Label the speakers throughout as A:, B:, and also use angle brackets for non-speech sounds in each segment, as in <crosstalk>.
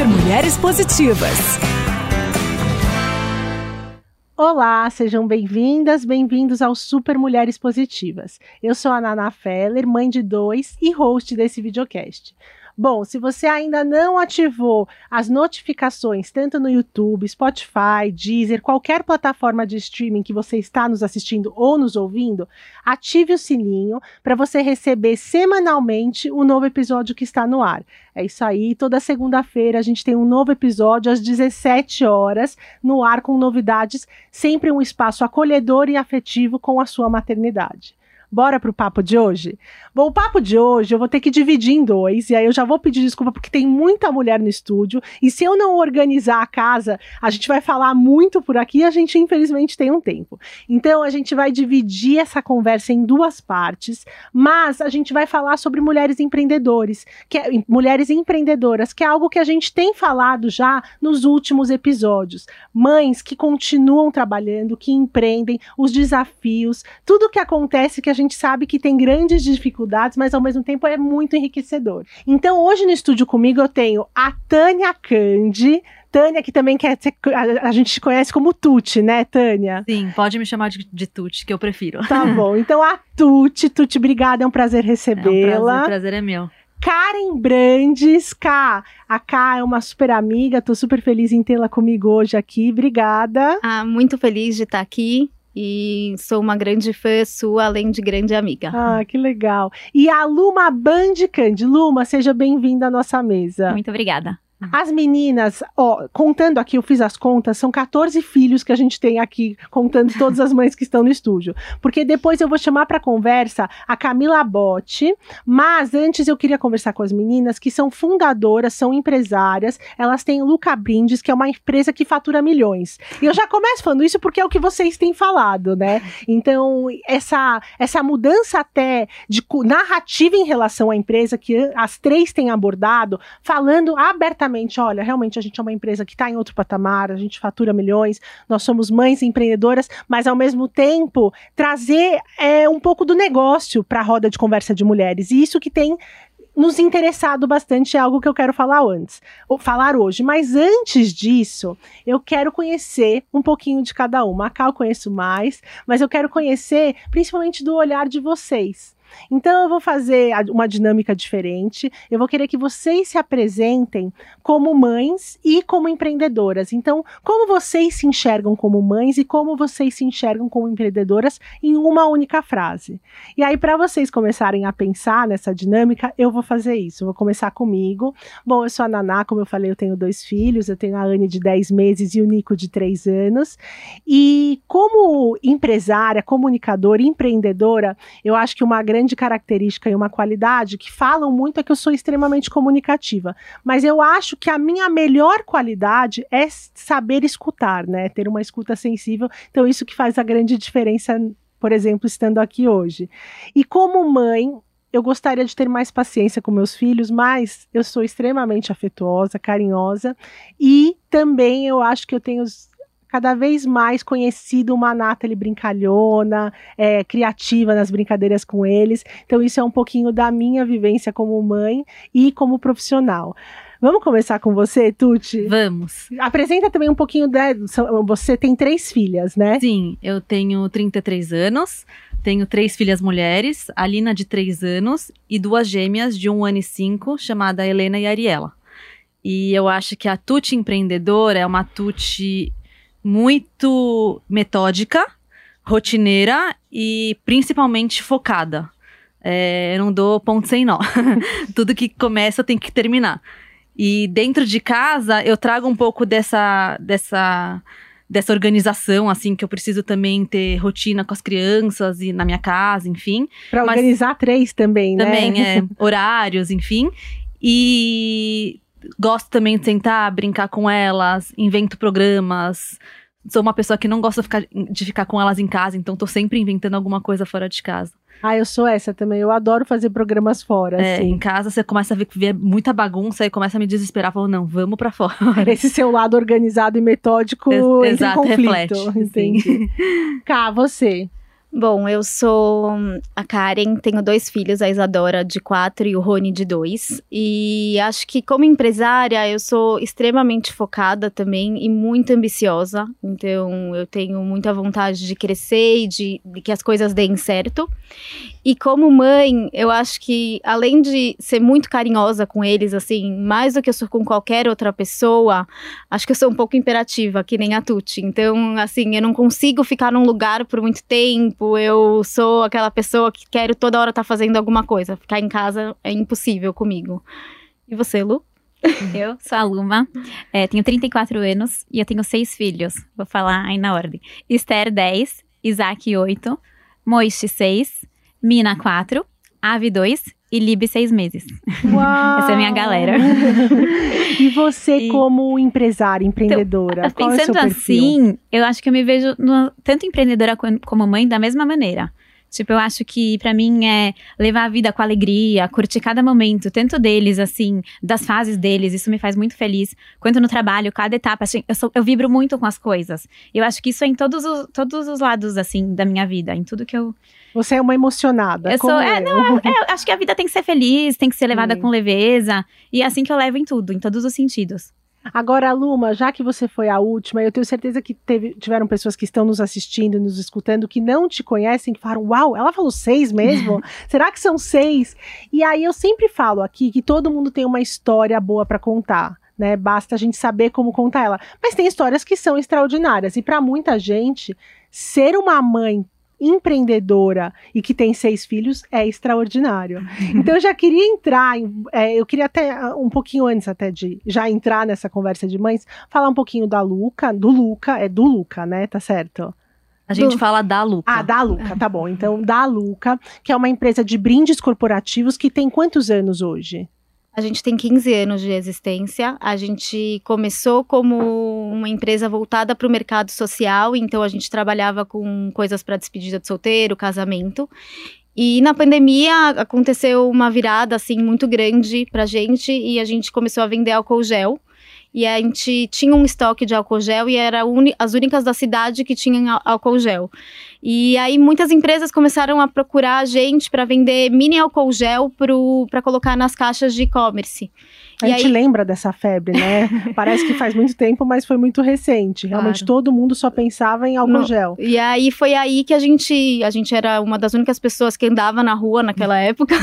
A: Super Mulheres Positivas.
B: Olá, sejam bem-vindas, bem-vindos ao Super Mulheres Positivas. Eu sou a Nana Feller, mãe de dois e host desse videocast. Bom, se você ainda não ativou as notificações, tanto no YouTube, Spotify, Deezer, qualquer plataforma de streaming que você está nos assistindo ou nos ouvindo, ative o sininho para você receber semanalmente o novo episódio que está no ar. É isso aí, toda segunda-feira a gente tem um novo episódio às 17 horas no ar com novidades, sempre um espaço acolhedor e afetivo com a sua maternidade. Bora pro papo de hoje? Bom, o papo de hoje eu vou ter que dividir em dois, e aí eu já vou pedir desculpa porque tem muita mulher no estúdio, e se eu não organizar a casa, a gente vai falar muito por aqui e a gente infelizmente tem um tempo. Então a gente vai dividir essa conversa em duas partes, mas a gente vai falar sobre mulheres empreendedores, que é, mulheres empreendedoras, que é algo que a gente tem falado já nos últimos episódios. Mães que continuam trabalhando, que empreendem, os desafios, tudo que acontece que a gente sabe que tem grandes dificuldades, mas ao mesmo tempo é muito enriquecedor. Então, hoje no estúdio comigo eu tenho a Tânia Candi. Tânia, que também quer ser, a, a gente conhece como Tuti, né, Tânia?
C: Sim, pode me chamar de, de Tuti, que eu prefiro.
B: Tá bom. <laughs> Então, a Tuti, Tuti, obrigada, é um prazer recebê-la.
C: É um prazer, o prazer é meu.
B: Karen Brandes, K. A K é uma super amiga, tô super feliz em tê-la comigo hoje aqui. Obrigada.
D: Ah, muito feliz de estar aqui e sou uma grande fã sua, além de grande amiga.
B: Ah, que legal. E a Luma Bandicand. Luma, seja bem-vinda à nossa mesa.
D: Muito obrigada.
B: As meninas, ó, contando aqui, eu fiz as contas, são 14 filhos que a gente tem aqui, contando todas as mães que estão no estúdio. Porque depois eu vou chamar para conversa a Camila Botti, mas antes eu queria conversar com as meninas que são fundadoras, são empresárias, elas têm Luca Brindes, que é uma empresa que fatura milhões. E eu já começo falando isso porque é o que vocês têm falado, né? Então, essa, essa mudança até de narrativa em relação à empresa que as três têm abordado, falando abertamente olha, realmente a gente é uma empresa que está em outro patamar, a gente fatura milhões, nós somos mães empreendedoras, mas ao mesmo tempo trazer é, um pouco do negócio para a roda de conversa de mulheres. E isso que tem nos interessado bastante é algo que eu quero falar antes, falar hoje. Mas antes disso, eu quero conhecer um pouquinho de cada uma. A Cal conheço mais, mas eu quero conhecer principalmente do olhar de vocês. Então eu vou fazer uma dinâmica diferente. Eu vou querer que vocês se apresentem como mães e como empreendedoras. Então, como vocês se enxergam como mães e como vocês se enxergam como empreendedoras em uma única frase. E aí para vocês começarem a pensar nessa dinâmica, eu vou fazer isso. Eu vou começar comigo. Bom, eu sou a Naná, como eu falei, eu tenho dois filhos. Eu tenho a Anne de 10 meses e o Nico de 3 anos. E como empresária, comunicadora, empreendedora, eu acho que uma grande grande característica e uma qualidade que falam muito é que eu sou extremamente comunicativa. Mas eu acho que a minha melhor qualidade é saber escutar, né? Ter uma escuta sensível. Então, isso que faz a grande diferença, por exemplo, estando aqui hoje. E como mãe, eu gostaria de ter mais paciência com meus filhos, mas eu sou extremamente afetuosa, carinhosa e também eu acho que eu tenho cada vez mais conhecido uma Nathalie brincalhona, é, criativa nas brincadeiras com eles. Então, isso é um pouquinho da minha vivência como mãe e como profissional. Vamos começar com você, Tuti?
C: Vamos.
B: Apresenta também um pouquinho da. Você tem três filhas, né?
C: Sim, eu tenho 33 anos, tenho três filhas mulheres, a Lina de 3 anos e duas gêmeas de um ano e cinco, chamada Helena e Ariela. E eu acho que a Tuti empreendedora é uma Tuti muito metódica, rotineira e principalmente focada. É, eu não dou ponto sem nó. <laughs> Tudo que começa tem que terminar. E dentro de casa eu trago um pouco dessa dessa dessa organização, assim, que eu preciso também ter rotina com as crianças e na minha casa, enfim.
B: Para organizar três também,
C: né? Também, é, <laughs> horários, enfim. E gosto também de sentar, brincar com elas, invento programas. Sou uma pessoa que não gosta de ficar, de ficar com elas em casa, então tô sempre inventando alguma coisa fora de casa.
B: Ah, eu sou essa também. Eu adoro fazer programas fora.
C: É,
B: assim.
C: em casa você começa a ver, ver muita bagunça e começa a me desesperar. Falo, não, vamos para fora.
B: Esse seu lado organizado e metódico
C: Ex exato,
B: conflito.
C: Reflete,
B: entendi. Cá, você.
D: Bom, eu sou a Karen, tenho dois filhos, a Isadora de quatro e o Rony de dois. E acho que como empresária eu sou extremamente focada também e muito ambiciosa. Então eu tenho muita vontade de crescer e de, de que as coisas deem certo. E como mãe, eu acho que além de ser muito carinhosa com eles, assim, mais do que eu sou com qualquer outra pessoa, acho que eu sou um pouco imperativa, que nem a Tuti. Então, assim, eu não consigo ficar num lugar por muito tempo. Eu sou aquela pessoa que quero toda hora estar tá fazendo alguma coisa. Ficar em casa é impossível comigo. E você, Lu? <laughs>
E: Eu sou a Luma, é, tenho 34 anos e eu tenho seis filhos. Vou falar aí na ordem. Esther, 10, Isaac, 8, Moishi, 6, Mina 4, Ave 2 e Lib 6 meses.
B: Uau!
E: Essa é a minha galera.
B: e você,
E: E-
B: como empresária, empreendedora,
E: Então,
B: qual é o seu
E: Pensando
B: perfil?
E: assim, eu acho que eu me vejo no- tanto empreendedora como mãe da mesma maneira. Tipo, eu acho que pra mim é levar a vida com alegria, curtir cada momento, tanto deles, assim, das fases deles, isso me faz muito feliz, quanto no trabalho, cada etapa. assim, eu, sou- eu vibro muito com as coisas. Eu acho que isso é em todos os, todos os lados, assim, da minha vida, em tudo que eu.
B: Você é uma emocionada.
E: Eu sou- é,
B: eu.
E: É, eu acho que a vida tem que ser feliz, tem que ser levada
B: Sim.
E: com leveza, e é assim que eu levo em tudo, em todos os sentidos.
B: Agora, Luma, já que você foi a última, eu tenho certeza que teve- tiveram pessoas que estão nos assistindo, nos escutando, que não te conhecem, que falaram: Uau, ela falou seis mesmo? <laughs> Será que são seis? E aí eu sempre falo aqui que todo mundo tem uma história boa para contar. Né, basta a gente saber como contar ela. Mas tem histórias que são extraordinárias. E para muita gente, ser uma mãe empreendedora e que tem seis filhos é extraordinário. <laughs> Então eu já queria entrar, em- é, eu queria até ah, um pouquinho antes até de já entrar nessa conversa de mães, falar um pouquinho da Luca, do Luca, é do Luca, né? Tá certo?
C: A gente
D: Do-
C: fala da Luca.
B: Ah, da Luca, tá bom. Então, da Luca, que é uma empresa de brindes corporativos que tem quantos anos hoje?
D: A gente tem 15 anos de existência. A gente começou como uma empresa voltada para o mercado social, então a gente trabalhava com coisas para despedida de solteiro, casamento. E na pandemia aconteceu uma virada assim muito grande pra gente e a gente começou a vender álcool gel. E a gente tinha um estoque de álcool gel e era as únicas da cidade que tinham álcool gel. E aí muitas empresas começaram a procurar a gente para vender mini álcool gel para colocar nas caixas de e-commerce.
B: A
D: E
B: gente
D: aí-
B: lembra dessa febre, né? <laughs> Parece que faz muito tempo, mas foi muito recente. Realmente
C: Claro.
B: todo mundo só pensava em álcool
D: No-
B: gel.
D: E aí foi aí que a gente, a gente era uma das únicas pessoas que andava na rua naquela época.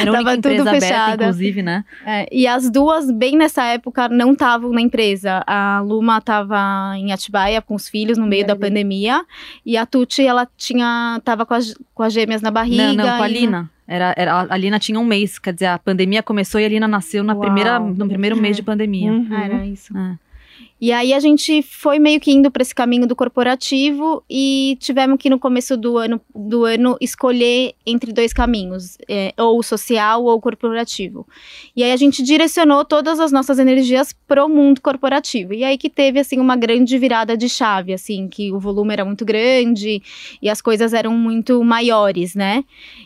C: Era <laughs>
D: Tava tudo
C: aberta,
D: fechada.
C: inclusive, né?
D: É, e as duas, bem nessa época, não estavam na empresa. A Luma estava em Atibaia com os filhos no meio da pandemia. E a Tuti, ela tinha, tava com as, com as gêmeas na barriga.
C: Não, não, com a Lina. Era, era, a Lina tinha um mês, quer dizer, a pandemia começou e a Lina nasceu na
B: Uau.
C: primeira, no primeiro mês de <laughs> pandemia.
B: Uhum.
D: Ah, Era isso.
C: É.
D: E aí a gente foi meio que indo para esse caminho do corporativo e tivemos que no começo do ano, do ano escolher entre dois caminhos, é, ou social ou corporativo. E aí a gente direcionou todas as nossas energias pro mundo corporativo. E aí que teve assim uma grande virada de chave, assim, que o volume era muito grande e as coisas eram muito maiores, né?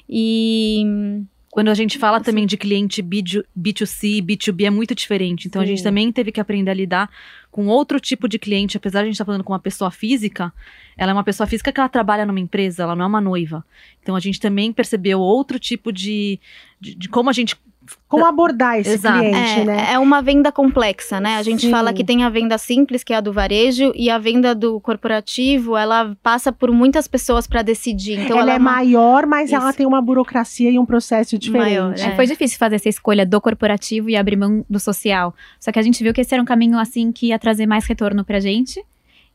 D: E
C: Quando a gente fala também de cliente B2- B2C, B2B é muito diferente. Então a gente
B: Sim.
C: também teve que aprender a lidar com outro tipo de cliente. Apesar de a gente estar falando com uma pessoa física, ela é uma pessoa física que ela trabalha numa empresa, ela não é uma noiva. Então a gente também percebeu outro tipo de, de, de como a gente.
B: Como abordar esse
C: Exato.
B: cliente,
D: é,
B: né?
D: é uma venda complexa, né? A gente
B: Sim.
D: fala que tem a venda simples, que é a do varejo, e a venda do corporativo, ela passa por muitas pessoas para decidir. Então
B: ela,
D: ela,
B: é
D: uma-
B: maior, mas ela
D: Isso.
B: tem uma burocracia e um processo diferente.
D: Maior,
E: É,
D: É.
E: Foi difícil fazer essa escolha do corporativo e abrir mão do social. Só que a gente viu que esse era um caminho assim que ia trazer mais retorno pra gente.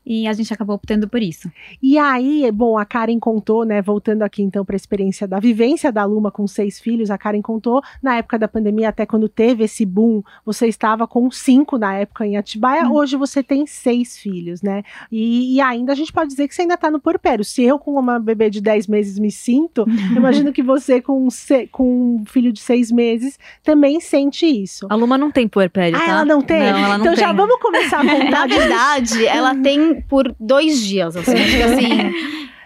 E: E a gente acabou optando por isso.
B: E aí, bom, a Karen contou, né? Voltando aqui então para a experiência da vivência da Luma com seis filhos, a Karen contou na época da pandemia, até quando teve esse boom, você estava com cinco na época em Atibaia,
E: Hum.
B: hoje você tem seis filhos, né? E, e ainda a gente pode dizer que você ainda está no porpério. Se eu com uma bebê de 10 meses me sinto, eu <laughs> imagino que você com, um se- com um filho de seis meses também sente isso.
C: A Luma não tem puerpério,
B: Ah,
C: tá?
B: ela não tem?
C: Não, ela não
B: então já
C: tem.
B: vamos começar a
D: Na
B: contar <laughs> disso.
D: verdade, ela tem por dois dias, assim, acho que assim.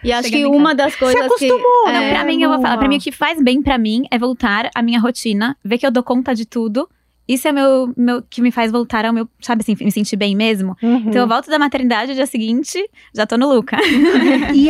D: E acho
E: Chegando
D: que uma das coisas que.
B: acostumou,
E: Não,
B: É,
E: pra mim, eu vou falar. Pra mim, o que faz bem pra mim é voltar à minha rotina, ver que eu dou conta de tudo Isso é meu, meu que me faz voltar ao meu, sabe assim, me sentir bem mesmo.
B: Uhum.
E: Então eu volto da maternidade no dia seguinte, já tô no Luca. <laughs>
B: e,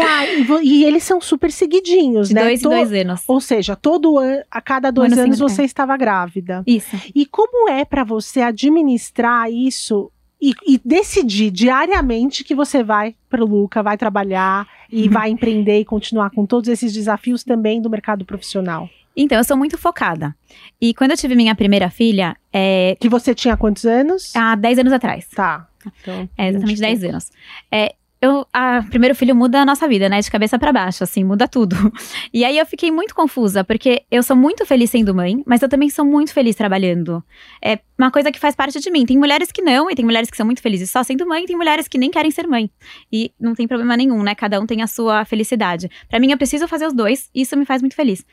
B: e eles são super seguidinhos,
E: De
B: né?
E: dois
B: To-
E: em dois anos.
B: Ou seja, todo ano, a cada dois
E: ano
B: anos
E: seguinte,
B: você estava grávida.
E: Isso.
B: E como é pra você administrar isso e, e decidir diariamente que você vai pro Luca, vai trabalhar e
E: Uhum.
B: vai empreender e continuar com todos esses desafios também do mercado profissional?
E: Então, eu sou muito focada. E quando eu tive minha primeira filha, é,
B: Que você tinha quantos anos?
E: há 10 anos atrás.
B: Tá. Então,
E: É, exatamente
B: 20 e
E: 10
B: pouco.
E: anos. É, eu, a primeiro filho muda a nossa vida, né? De cabeça pra baixo, assim, muda tudo. <laughs> E aí eu fiquei muito confusa, porque eu sou muito feliz sendo mãe, mas eu também sou muito feliz trabalhando. É uma coisa que faz parte de mim. Tem mulheres que não, e tem mulheres que são muito felizes só sendo mãe, e tem mulheres que nem querem ser mãe. E não tem problema nenhum, né? Cada um tem a sua felicidade. Pra mim, eu preciso fazer os dois, e isso me faz muito feliz.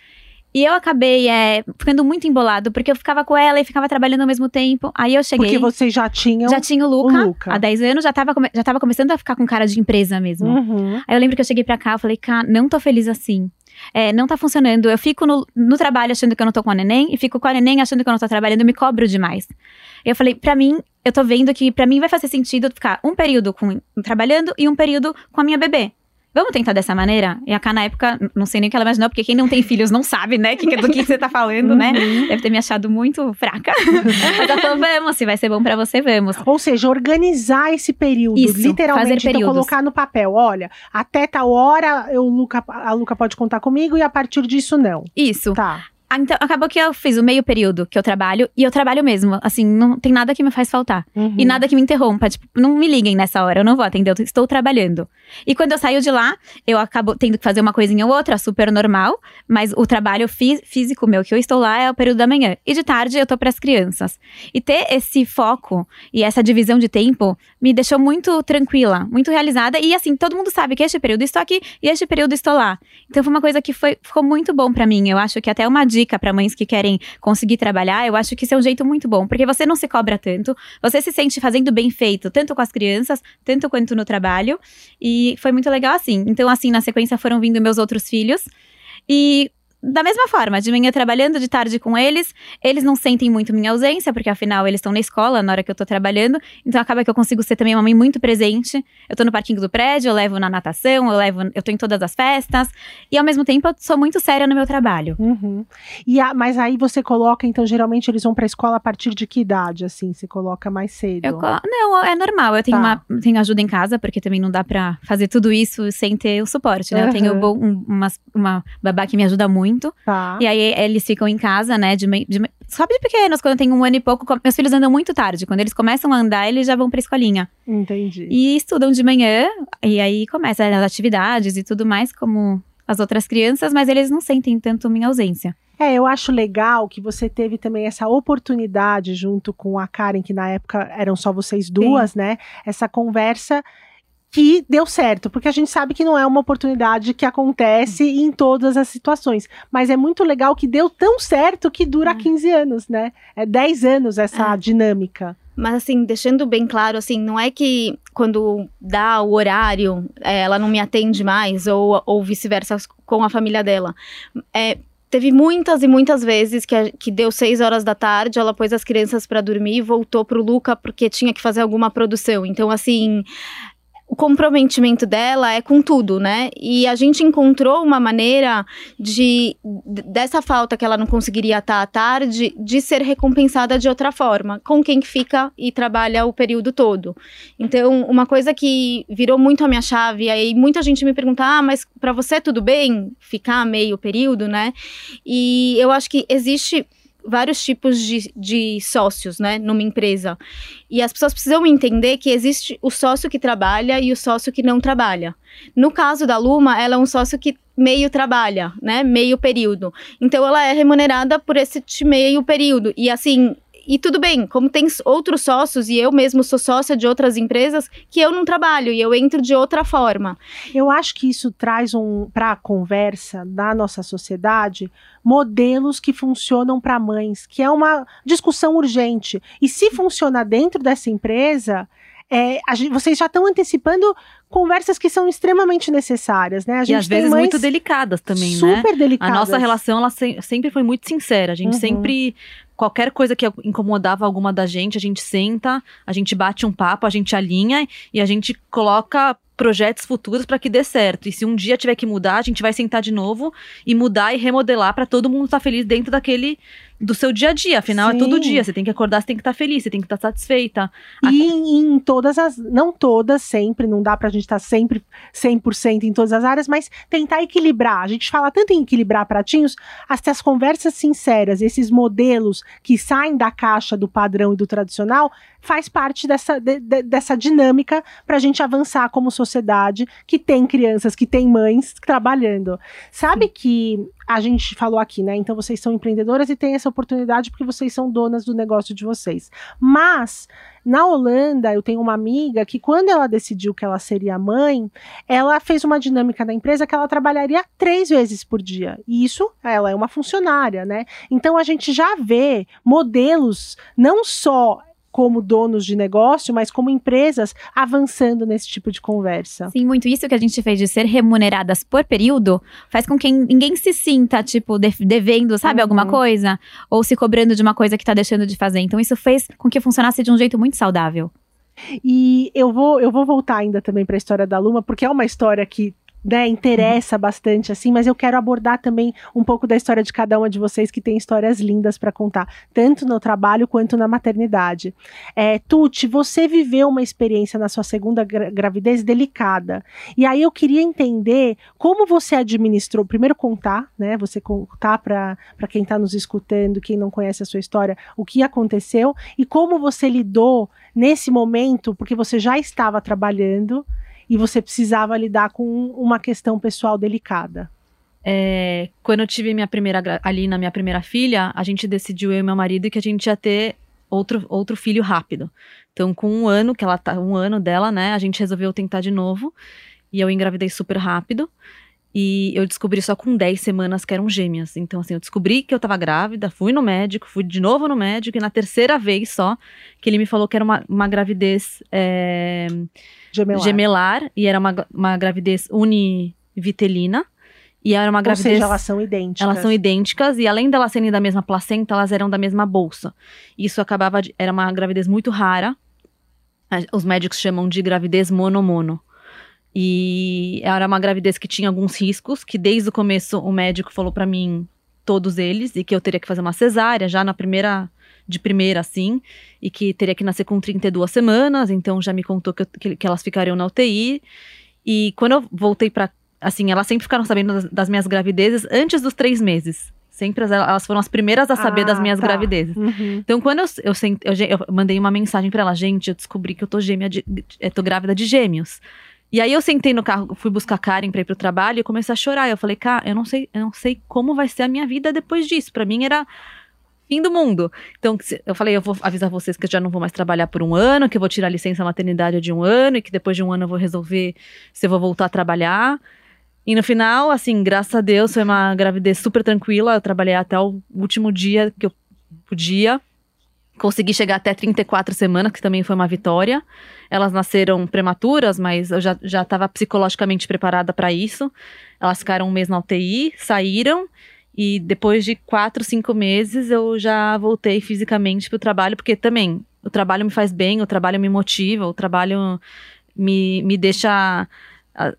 E: E eu acabei é, ficando muito embolado, porque eu ficava com ela e ficava trabalhando ao mesmo tempo. Aí eu cheguei.
B: Porque vocês já tinham.
E: Já tinha o Luca,
B: o Luca.
E: há 10 anos, já tava, já tava começando a ficar com cara de empresa mesmo.
B: Uhum.
E: Aí eu lembro que eu cheguei pra cá, eu falei, cara, não tô feliz assim. É, não tá funcionando. Eu fico no, no trabalho achando que eu não tô com a neném, e fico com a neném achando que eu não tô trabalhando, eu me cobro demais. Eu falei, pra mim, eu tô vendo que pra mim vai fazer sentido ficar um período com, trabalhando e um período com a minha bebê. Vamos tentar dessa maneira? E a Cá, na época, não sei nem o que ela imaginou, porque quem não tem filhos não sabe, né, que- do que você tá falando, né?
B: Uhum.
E: Deve ter me achado muito fraca. Mas ela falou, vamos, se vai ser bom pra você, vamos.
B: Ou seja, organizar esse período,
E: Isso,
B: literalmente,
E: fazer
B: então colocar no papel, olha, até tal hora eu, Luca, a Luca pode contar comigo e a partir disso não.
E: Isso.
B: Tá.
E: Ah, Então, acabou que eu fiz o meio período que eu trabalho, e eu trabalho mesmo. Assim, não tem nada que me faz faltar.
B: Uhum.
E: E nada que me interrompa. Tipo, não me liguem nessa hora, eu não vou atender, eu estou trabalhando. E quando eu saio de lá, eu acabo tendo que fazer uma coisinha ou outra, super normal. Mas o trabalho fí- físico meu que eu estou lá é o período da manhã. E de tarde eu tô para as crianças. E ter esse foco e essa divisão de tempo me deixou muito tranquila, muito realizada. E assim, todo mundo sabe que este período estou aqui e este período estou lá. Então foi uma coisa que foi, ficou muito bom pra mim. Eu acho que até uma dica pra mães que querem conseguir trabalhar, eu acho que isso é um jeito muito bom, porque você não se cobra tanto, você se sente fazendo bem feito, tanto com as crianças, tanto quanto no trabalho. E foi muito legal assim. Então assim, na sequência foram vindo meus outros filhos e da mesma forma, de manhã trabalhando, de tarde com eles, eles não sentem muito minha ausência, porque afinal eles estão na escola na hora que eu tô trabalhando, então acaba que eu consigo ser também uma mãe muito presente. Eu tô no parquinho do prédio, eu levo na natação, eu levo, eu tô em todas as festas, e ao mesmo tempo eu sou muito séria no meu trabalho.
B: Uhum. E a- mas aí você coloca, então, geralmente eles vão pra escola a partir de que idade, assim? Você coloca mais cedo?
E: Eu colo- não, é normal. Eu tenho,
B: Tá.
E: uma, tenho ajuda em casa, porque também não dá pra fazer tudo isso sem ter o suporte, né? Eu tenho bom- um- umas- uma babá que me ajuda muito.
B: Tá.
E: E aí eles ficam em casa, né? De, de, só de pequenos, quando eu tenho um ano e pouco. Meus filhos andam muito tarde. Quando eles começam a andar, eles já vão pra escolinha.
B: Entendi.
E: E estudam de manhã, e aí começa as atividades e tudo mais, como as outras crianças, mas eles não sentem tanto minha ausência.
B: É, eu acho legal que você teve também essa oportunidade junto com a Karen, que na época eram só vocês duas, né? Essa conversa que deu certo, porque a gente sabe que não é uma oportunidade que acontece em todas as situações, mas é muito legal que deu tão certo que dura
E: É.
B: 15 anos, né? É 10 anos essa
D: É.
B: dinâmica.
D: Mas assim, deixando bem claro, assim, não é que quando dá o horário, é, ela não me atende mais, ou, ou vice-versa com a família dela. É, teve muitas e muitas vezes que, a- que deu seis horas da tarde, ela pôs as crianças para dormir e voltou pro Luca porque tinha que fazer alguma produção. Então, assim. O comprometimento dela é com tudo, né? E a gente encontrou uma maneira de dessa falta que ela não conseguiria estar à tarde, de ser recompensada de outra forma, com quem que fica e trabalha o período todo. Então, uma coisa que virou muito a minha chave, aí muita gente me pergunta: "Ah, mas para você tudo bem ficar meio período, né?" E eu acho que existe vários tipos de, de sócios, né, numa empresa. E as pessoas precisam entender que existe o sócio que trabalha e o sócio que não trabalha. No caso da Luma, ela é um sócio que meio trabalha, né, meio período. Então ela é remunerada por esse meio período. E assim, e tudo bem, como tem outros sócios e eu mesmo sou sócia de outras empresas que eu não trabalho e eu entro de outra forma.
B: Eu acho que isso traz um para a conversa da nossa sociedade modelos que funcionam para mães, que é uma discussão urgente. E se funciona dentro dessa empresa, é, a gente- vocês já estão antecipando conversas que são extremamente necessárias, né? A
C: E às vezes muito delicadas também, né?
B: super
C: A
B: delicadas.
C: nossa relação, ela se- sempre foi muito sincera. A gente
B: Uhum.
C: sempre qualquer coisa que incomodava alguma da gente, a gente senta, a gente bate um papo, a gente alinha e a gente coloca projetos futuros para que dê certo. E se um dia tiver que mudar, a gente vai sentar de novo e mudar e remodelar para todo mundo estar tá feliz dentro daquele do seu dia a dia. Afinal, Sim. é todo dia. Você tem que acordar, você tem que estar tá feliz, você tem que estar tá satisfeita.
B: E em, em todas as. Não todas, sempre, não dá pra gente estar tá sempre 100% em todas as áreas, mas tentar equilibrar. A gente fala tanto em equilibrar pratinhos, as, as conversas sinceras, esses modelos que saem da caixa do padrão e do tradicional, faz parte dessa, de, de, dessa dinâmica para a gente avançar como sociedade que tem crianças, que tem mães trabalhando. Sabe Sim. que a gente falou aqui, né? Então vocês são empreendedoras e têm essa oportunidade porque vocês são donas do negócio de vocês. Mas na Holanda, eu tenho uma amiga que, quando ela decidiu que ela seria mãe, ela fez uma dinâmica da empresa que ela trabalharia três vezes por dia. E isso, ela é uma funcionária, né? Então a gente já vê modelos não só como donos de negócio, mas como empresas avançando nesse tipo de conversa.
E: Sim, muito isso que a gente fez de ser remuneradas por período faz com que ninguém se sinta, tipo, devendo, sabe, uhum. alguma coisa? Ou se cobrando de uma coisa que tá deixando de fazer. Então, isso fez com que funcionasse de um jeito muito saudável.
B: E eu vou, eu vou voltar ainda também para a história da Luma, porque é uma história que né, interessa bastante assim, mas eu quero abordar também um pouco da história de cada uma de vocês que tem histórias lindas para contar, tanto no trabalho quanto na maternidade. É, Tuti, você viveu uma experiência na sua segunda gra gravidez delicada. E aí eu queria entender como você administrou, primeiro contar, né, você contar para quem está nos escutando, quem não conhece a sua história, o que aconteceu e como você lidou nesse momento, porque você já estava trabalhando, e você precisava lidar com uma questão pessoal delicada.
C: É, quando eu tive minha primeira ali na minha primeira filha, a gente decidiu eu e meu marido que a gente ia ter outro, outro filho rápido. Então, com um ano que ela tá, um ano dela, né, a gente resolveu tentar de novo. E eu engravidei super rápido. E eu descobri só com 10 semanas que eram gêmeas. Então, assim, eu descobri que eu tava grávida, fui no médico, fui de novo no médico, e na terceira vez só, que ele me falou que era uma, uma gravidez é, gemelar. gemelar. e era uma, uma gravidez univitelina. E era uma gravidez. Ou
B: seja, elas são idênticas.
C: Elas são idênticas, e além delas serem da mesma placenta, elas eram da mesma bolsa. Isso acabava de. Era uma gravidez muito rara. Os médicos chamam de gravidez monomono. E era uma gravidez que tinha alguns riscos, que desde o começo o médico falou para mim todos eles, e que eu teria que fazer uma cesárea já na primeira, de primeira assim, e que teria que nascer com 32 semanas, então já me contou que, que, que elas ficariam na UTI. E quando eu voltei para assim, elas sempre ficaram sabendo das, das, minhas gravidezes antes dos três meses. Sempre elas foram as primeiras a saber ah, das minhas tá. gravidezes. Uhum. Então, quando eu, eu, eu, eu, mandei uma mensagem para ela, gente, eu descobri que eu tô gêmea, de, eu tô grávida de gêmeos. E aí eu sentei no carro, fui buscar Karen pra ir pro trabalho e comecei a chorar. Eu falei, cara, eu não sei, eu não sei como vai ser a minha vida depois disso. Para mim era fim do mundo. Então, eu falei, eu vou avisar vocês que eu já não vou mais trabalhar por um ano, que eu vou tirar licença maternidade de um ano e que depois de um ano eu vou resolver se eu vou voltar a trabalhar. E no final, assim, graças a Deus, foi uma gravidez super tranquila. Eu trabalhei até o último dia que eu podia. Consegui chegar até 34 semanas, que também foi uma vitória. Elas nasceram prematuras, mas eu já estava psicologicamente preparada para isso. Elas ficaram um mês na UTI, saíram. E depois de quatro, cinco meses, eu já voltei fisicamente para o trabalho, porque também o trabalho me faz bem, o trabalho me motiva, o trabalho me, me deixa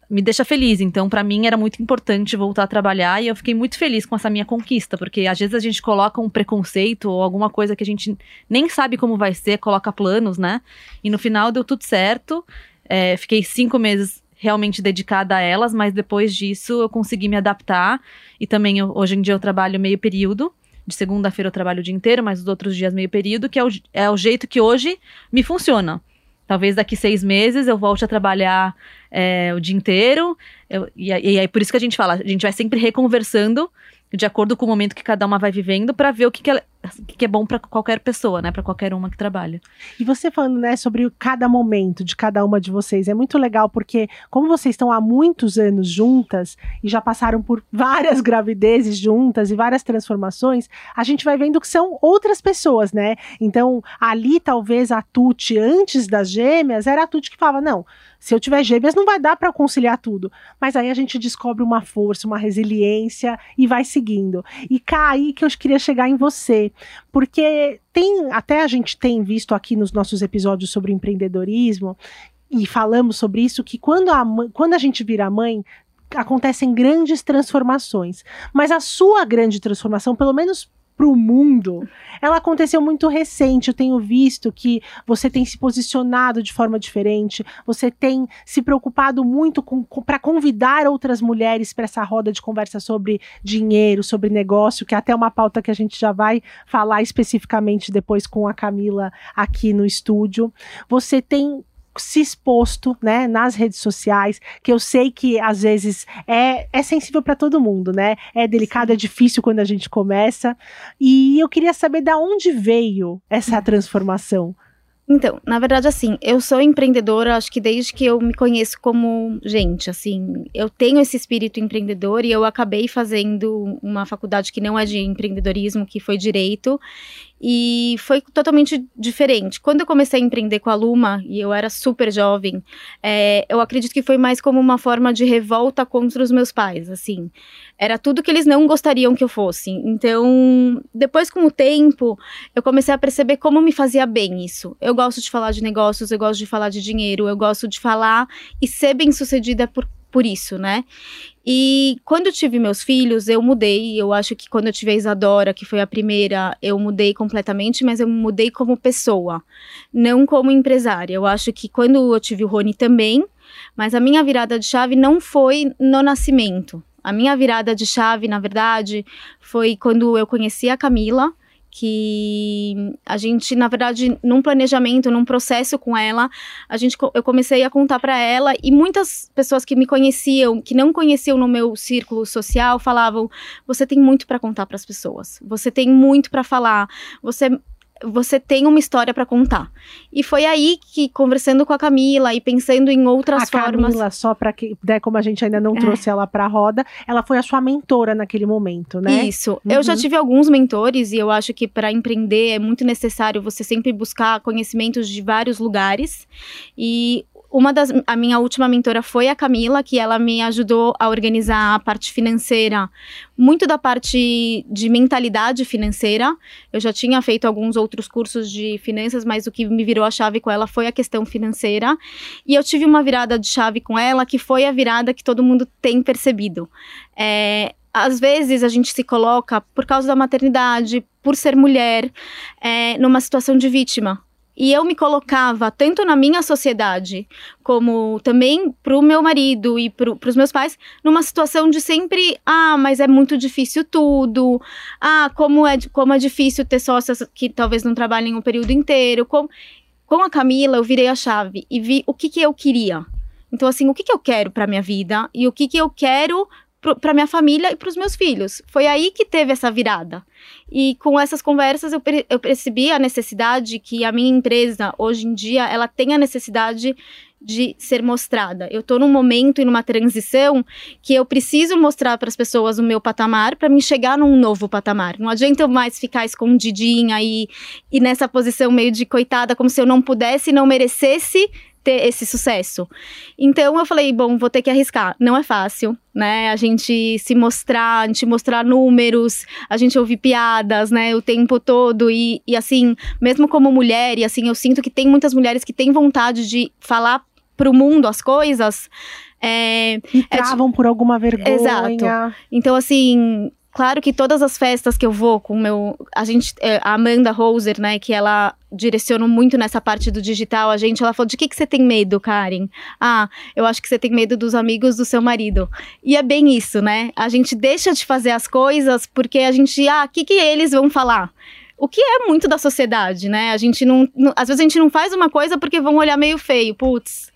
C: me deixa feliz. Então, para mim era muito importante voltar a trabalhar e eu fiquei muito feliz com essa minha conquista, porque às vezes a gente coloca um preconceito ou alguma coisa que a gente nem sabe como vai ser, coloca planos, né? E no final deu tudo certo. É, fiquei cinco meses realmente dedicada a elas, mas depois disso eu consegui me adaptar e também eu, hoje em dia eu trabalho meio período. De segunda-feira eu trabalho o dia inteiro, mas os outros dias meio período, que é o, é o jeito que hoje me funciona. Talvez daqui seis meses eu volte a trabalhar é, o dia inteiro. Eu, e, e aí, por isso que a gente fala, a gente vai sempre reconversando de acordo com o momento que cada uma vai vivendo para ver o que, que, ela, que é bom para qualquer pessoa, né? Para qualquer uma que trabalha.
B: E você falando, né, sobre cada momento de cada uma de vocês, é muito legal porque como vocês estão há muitos anos juntas e já passaram por várias <laughs> gravidezes juntas e várias transformações, a gente vai vendo que são outras pessoas, né? Então, ali talvez a Tuti antes das gêmeas era a Tuti que falava: "Não, se eu tiver gêmeas não vai dar para conciliar tudo". Mas aí a gente descobre uma força, uma resiliência e vai seguindo. E cá aí que eu queria chegar em você. Porque tem, até a gente tem visto aqui nos nossos episódios sobre empreendedorismo, e falamos sobre isso, que quando a, quando a gente vira mãe, acontecem grandes transformações. Mas a sua grande transformação, pelo menos para o mundo, ela aconteceu muito recente. Eu tenho visto que você tem se posicionado de forma diferente, você tem se preocupado muito para convidar outras mulheres para essa roda de conversa sobre dinheiro, sobre negócio, que é até uma pauta que a gente já vai falar especificamente depois com a Camila aqui no estúdio. Você tem se exposto, né, nas redes sociais, que eu sei que às vezes é, é sensível para todo mundo, né? É delicado, é difícil quando a gente começa. E eu queria saber da onde veio essa uhum. transformação.
D: Então, na verdade, assim, eu sou empreendedora, acho que desde que eu me conheço como gente, assim, eu tenho esse espírito empreendedor e eu acabei fazendo uma faculdade que não é de empreendedorismo, que foi direito, e foi totalmente diferente. Quando eu comecei a empreender com a Luma, e eu era super jovem, é, eu acredito que foi mais como uma forma de revolta contra os meus pais, assim. Era tudo que eles não gostariam que eu fosse. Então, depois com o tempo, eu comecei a perceber como me fazia bem isso. Eu gosto de falar de negócios, eu gosto de falar de dinheiro, eu gosto de falar e ser bem sucedida por por isso, né? E quando eu tive meus filhos, eu mudei. Eu acho que quando eu tive a Isadora, que foi a primeira, eu mudei completamente, mas eu mudei como pessoa, não como empresária. Eu acho que quando eu tive o Rony também, mas a minha virada de chave não foi no nascimento. A minha virada de chave, na verdade, foi quando eu conheci a Camila que a gente, na verdade, num planejamento, num processo com ela, a gente, eu comecei a contar para ela e muitas pessoas que me conheciam, que não conheciam no meu círculo social, falavam: você tem muito para contar para as pessoas, você tem muito para falar, você você tem uma história para contar. E foi aí que, conversando com a Camila e pensando em outras
B: a
D: formas.
B: Camila, só para que, né, como a gente ainda não é. trouxe ela para a roda, ela foi a sua mentora naquele momento, né?
D: Isso. Uhum. Eu já uhum. tive alguns mentores e eu acho que para empreender é muito necessário você sempre buscar conhecimentos de vários lugares. E uma das a minha última mentora foi a Camila, que ela me ajudou a organizar a parte financeira, muito da parte de mentalidade financeira. Eu já tinha feito alguns outros cursos de finanças, mas o que me virou a chave com ela foi a questão financeira. E eu tive uma virada de chave com ela, que foi a virada que todo mundo tem percebido. É, às vezes a gente se coloca, por causa da maternidade, por ser mulher, é, numa situação de vítima. E eu me colocava tanto na minha sociedade, como também para o meu marido e para os meus pais, numa situação de sempre, ah, mas é muito difícil tudo, ah, como é, como é difícil ter sócias que talvez não trabalhem um período inteiro. Com, com a Camila, eu virei a chave e vi o que, que eu queria. Então, assim, o que, que eu quero para minha vida e o que, que eu quero para minha família e para os meus filhos. Foi aí que teve essa virada. E com essas conversas eu, eu percebi a necessidade que a minha empresa hoje em dia ela tem a necessidade de ser mostrada. Eu estou num momento e numa transição que eu preciso mostrar para as pessoas o meu patamar para me chegar num novo patamar. Não adianta eu mais ficar escondidinha e, e nessa posição meio de coitada, como se eu não pudesse e não merecesse ter esse sucesso. Então eu falei, bom, vou ter que arriscar. Não é fácil, né? A gente se mostrar, a gente mostrar números, a gente ouvir piadas, né, o tempo todo e, e assim, mesmo como mulher, e assim, eu sinto que tem muitas mulheres que têm vontade de falar pro mundo as coisas. É,
B: e travam é, por alguma vergonha.
D: Exato. Então, assim, Claro que todas as festas que eu vou com meu. A gente. É, a Amanda Roser, né, que ela direciona muito nessa parte do digital, a gente, ela falou: de que, que você tem medo, Karen? Ah, eu acho que você tem medo dos amigos do seu marido. E é bem isso, né? A gente deixa de fazer as coisas porque a gente. Ah, o que, que eles vão falar? O que é muito da sociedade, né? A gente não, não. Às vezes a gente não faz uma coisa porque vão olhar meio feio, putz.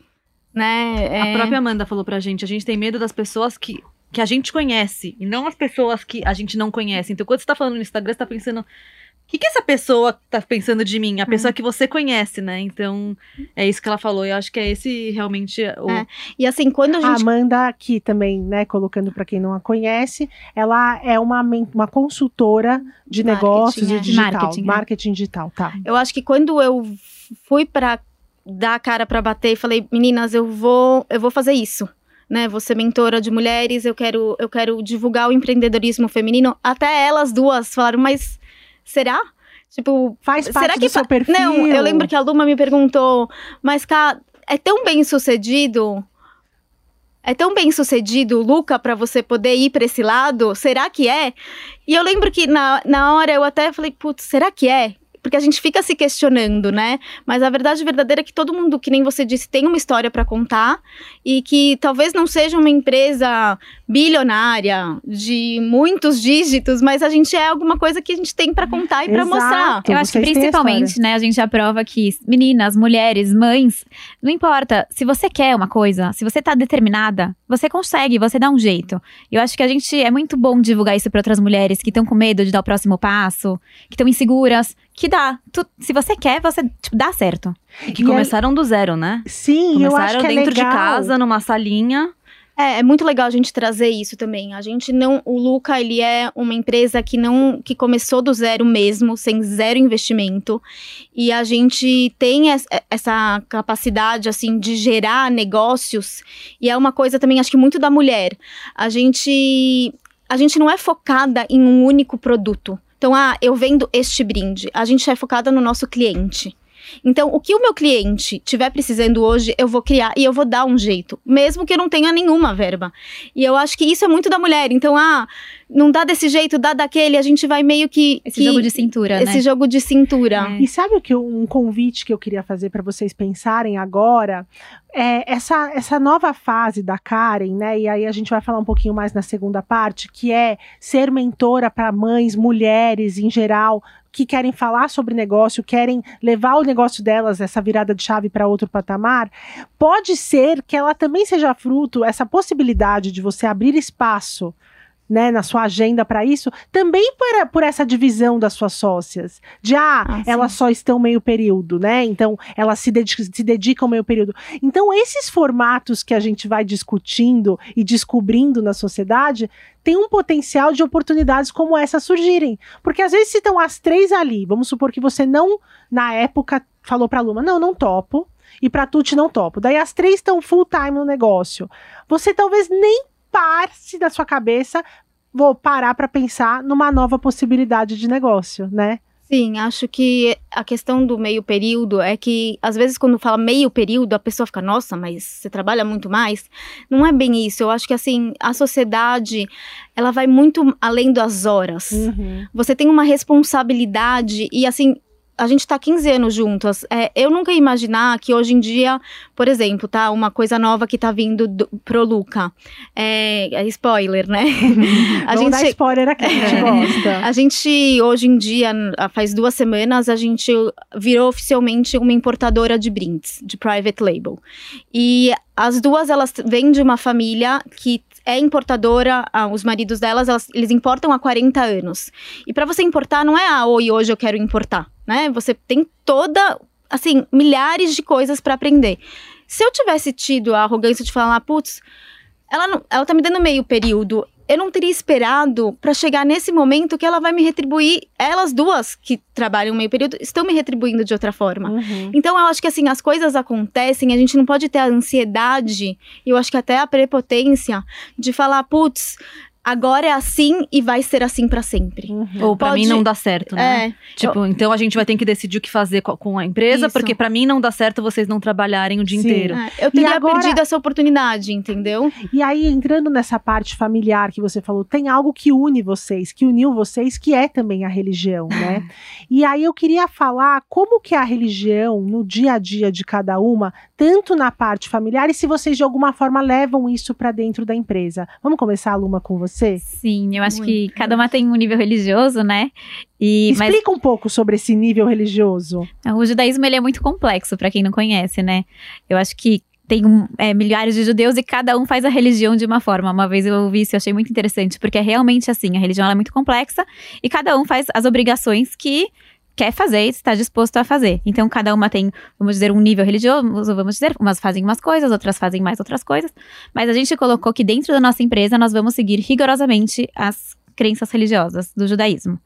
D: Né?
C: É... A própria Amanda falou pra gente, a gente tem medo das pessoas que que a gente conhece e não as pessoas que a gente não conhece. Então, quando você tá falando no Instagram, você tá pensando. O que, que essa pessoa tá pensando de mim? A uhum. pessoa que você conhece, né? Então, é isso que ela falou. Eu acho que é esse realmente o. É.
D: E assim, quando a gente.
B: A Amanda, aqui também, né, colocando para quem não a conhece, ela é uma, uma consultora de marketing, negócios é. e digital. Marketing, é. marketing digital, tá.
D: Eu acho que quando eu fui para dar a cara para bater e falei, meninas, eu vou, eu vou fazer isso né? Você mentora de mulheres, eu quero, eu quero divulgar o empreendedorismo feminino. Até elas duas falaram, mas Será? Tipo,
B: Faz parte
D: será
B: do
D: que
B: seu
D: fa-
B: perfil?
D: Não, eu lembro que a Luma me perguntou, mas cá, é tão bem sucedido? É tão bem sucedido, Luca, pra você poder ir pra esse lado? Será que é? E eu lembro que na, na hora eu até falei, putz, será que é? Porque a gente fica se questionando, né? Mas a verdade verdadeira é que todo mundo, que nem você disse, tem uma história pra contar e que talvez não seja uma empresa bilionária de muitos dígitos, mas a gente é alguma coisa que a gente tem pra contar e pra
B: Exato.
D: mostrar.
E: Eu acho que
B: têm a
E: principalmente, né, a gente aprova que meninas, mulheres, mães, não importa, se você quer uma coisa, se você tá determinada, você consegue, você dá um jeito. Eu acho que a gente é muito bom divulgar isso para outras mulheres que estão com medo de dar o próximo passo, que estão inseguras, que dá. Tu- se você quer, você tipo, dá certo.
C: E que
B: E aí-
C: começaram do zero, né?
B: Sim, eu acho
C: Começaram
B: que é
C: dentro
B: legal.
C: de casa, numa salinha.
D: É, é muito legal a gente trazer isso também. A gente não, o Luca, ele é uma empresa que não, que começou do zero mesmo, sem zero investimento, e a gente tem es- essa capacidade assim de gerar negócios. E é uma coisa também, acho que muito da mulher. A gente, a gente não é focada em um único produto. Então, ah, eu vendo este brinde. A gente é focada no nosso cliente. Então, o que o meu cliente tiver precisando hoje, eu vou criar e eu vou dar um jeito, mesmo que eu não tenha nenhuma verba. E eu acho que isso é muito da mulher. Então, ah, não dá desse jeito, dá daquele, a gente vai meio que.
E: Esse
D: que-
E: jogo de cintura,
D: esse
E: né?
D: jogo de cintura.
E: É.
B: E sabe o que um convite que eu queria fazer para vocês pensarem agora? É essa, essa nova fase da Karen, né? E aí a gente vai falar um pouquinho mais na segunda parte, que é ser mentora para mães, mulheres em geral, que querem falar sobre negócio, querem levar o negócio delas, essa virada de chave para outro patamar. Pode ser que ela também seja fruto, essa possibilidade de você abrir espaço né, na sua agenda para isso, também por, por essa divisão das suas sócias. De, ah,
D: Ah, sim.
B: elas só estão meio período, né? Então, elas se, dedi- se dedicam meio período. Então, esses formatos que a gente vai discutindo e descobrindo na sociedade tem um potencial de oportunidades como essa surgirem. Porque às vezes se estão as três ali, vamos supor que você não, na época, falou pra Luma, não, não topo. E pra Tuti não topo. Daí as três estão full time no negócio. Você talvez nem parte da sua cabeça, vou parar pra pensar numa nova possibilidade de negócio, né?
D: Sim, acho que a questão do meio período é que, às vezes, quando fala meio período, a pessoa fica, nossa, mas você trabalha muito mais. Não é bem isso. Eu acho que, assim, a sociedade, ela vai muito além das horas.
B: Uhum.
D: Você tem uma responsabilidade e, assim, a gente tá 15 anos juntas. É, eu nunca ia imaginar que hoje em dia, por exemplo, tá? Uma coisa nova que tá vindo do, pro Luca. É, é spoiler, né? <laughs> a
B: Vamos dar
D: gente
B: spoiler aqui, a gente
D: É.
B: gosta.
D: a gente, hoje em dia, faz duas semanas, a gente virou oficialmente uma importadora de brindes, de private label. E as duas, elas vêm de uma família que é importadora, ah, os maridos delas, elas- eles importam há 40 anos. E para você importar, não é, ah, oi, hoje eu quero importar, né? Você tem toda, assim, milhares de coisas para aprender. Se eu tivesse tido a arrogância de falar, putz, ela, não, ela tá me dando meio período. Eu não teria esperado para chegar nesse momento que ela vai me retribuir. Elas duas que trabalham meio período estão me retribuindo de outra forma.
B: Uhum.
D: Então eu acho que assim, as coisas acontecem, a gente não pode ter a ansiedade, e eu acho que até a prepotência de falar, putz, agora é assim e vai ser assim para sempre.
B: Uhum.
C: Ou pra
D: Pode-
C: mim não dá certo, né?
D: É,
C: Tipo, então a gente vai ter que decidir o que fazer co- com a empresa,
D: Isso.
C: porque pra mim não dá certo vocês não trabalharem o dia
B: Sim.
C: inteiro.
D: é, eu teria
B: agora-
D: perdido essa oportunidade, entendeu?
B: E aí, entrando nessa parte familiar que você falou, tem algo que une vocês, que uniu vocês, que é também a religião, né? <laughs> E aí eu queria falar como que a religião, no dia a dia de cada uma, tanto na parte familiar, e se vocês de alguma forma levam isso para dentro da empresa. Vamos começar, Luma, com você?
E: Sim, eu acho que
D: Muito.
E: cada uma tem um nível religioso, né? E, mas
B: Explica um pouco sobre esse nível religioso.
E: o judaísmo ele é muito complexo para quem não conhece, né? Eu acho que tem é, milhares de judeus e cada um faz a religião de uma forma. Uma vez eu ouvi isso e achei muito interessante, porque é realmente assim, a religião ela é muito complexa e cada um faz as obrigações que quer fazer e está disposto a fazer. Então, cada uma tem, vamos dizer, um nível religioso, vamos dizer, umas fazem umas coisas, outras fazem mais outras coisas. Mas a gente colocou que dentro da nossa empresa nós vamos seguir rigorosamente as crenças religiosas do judaísmo.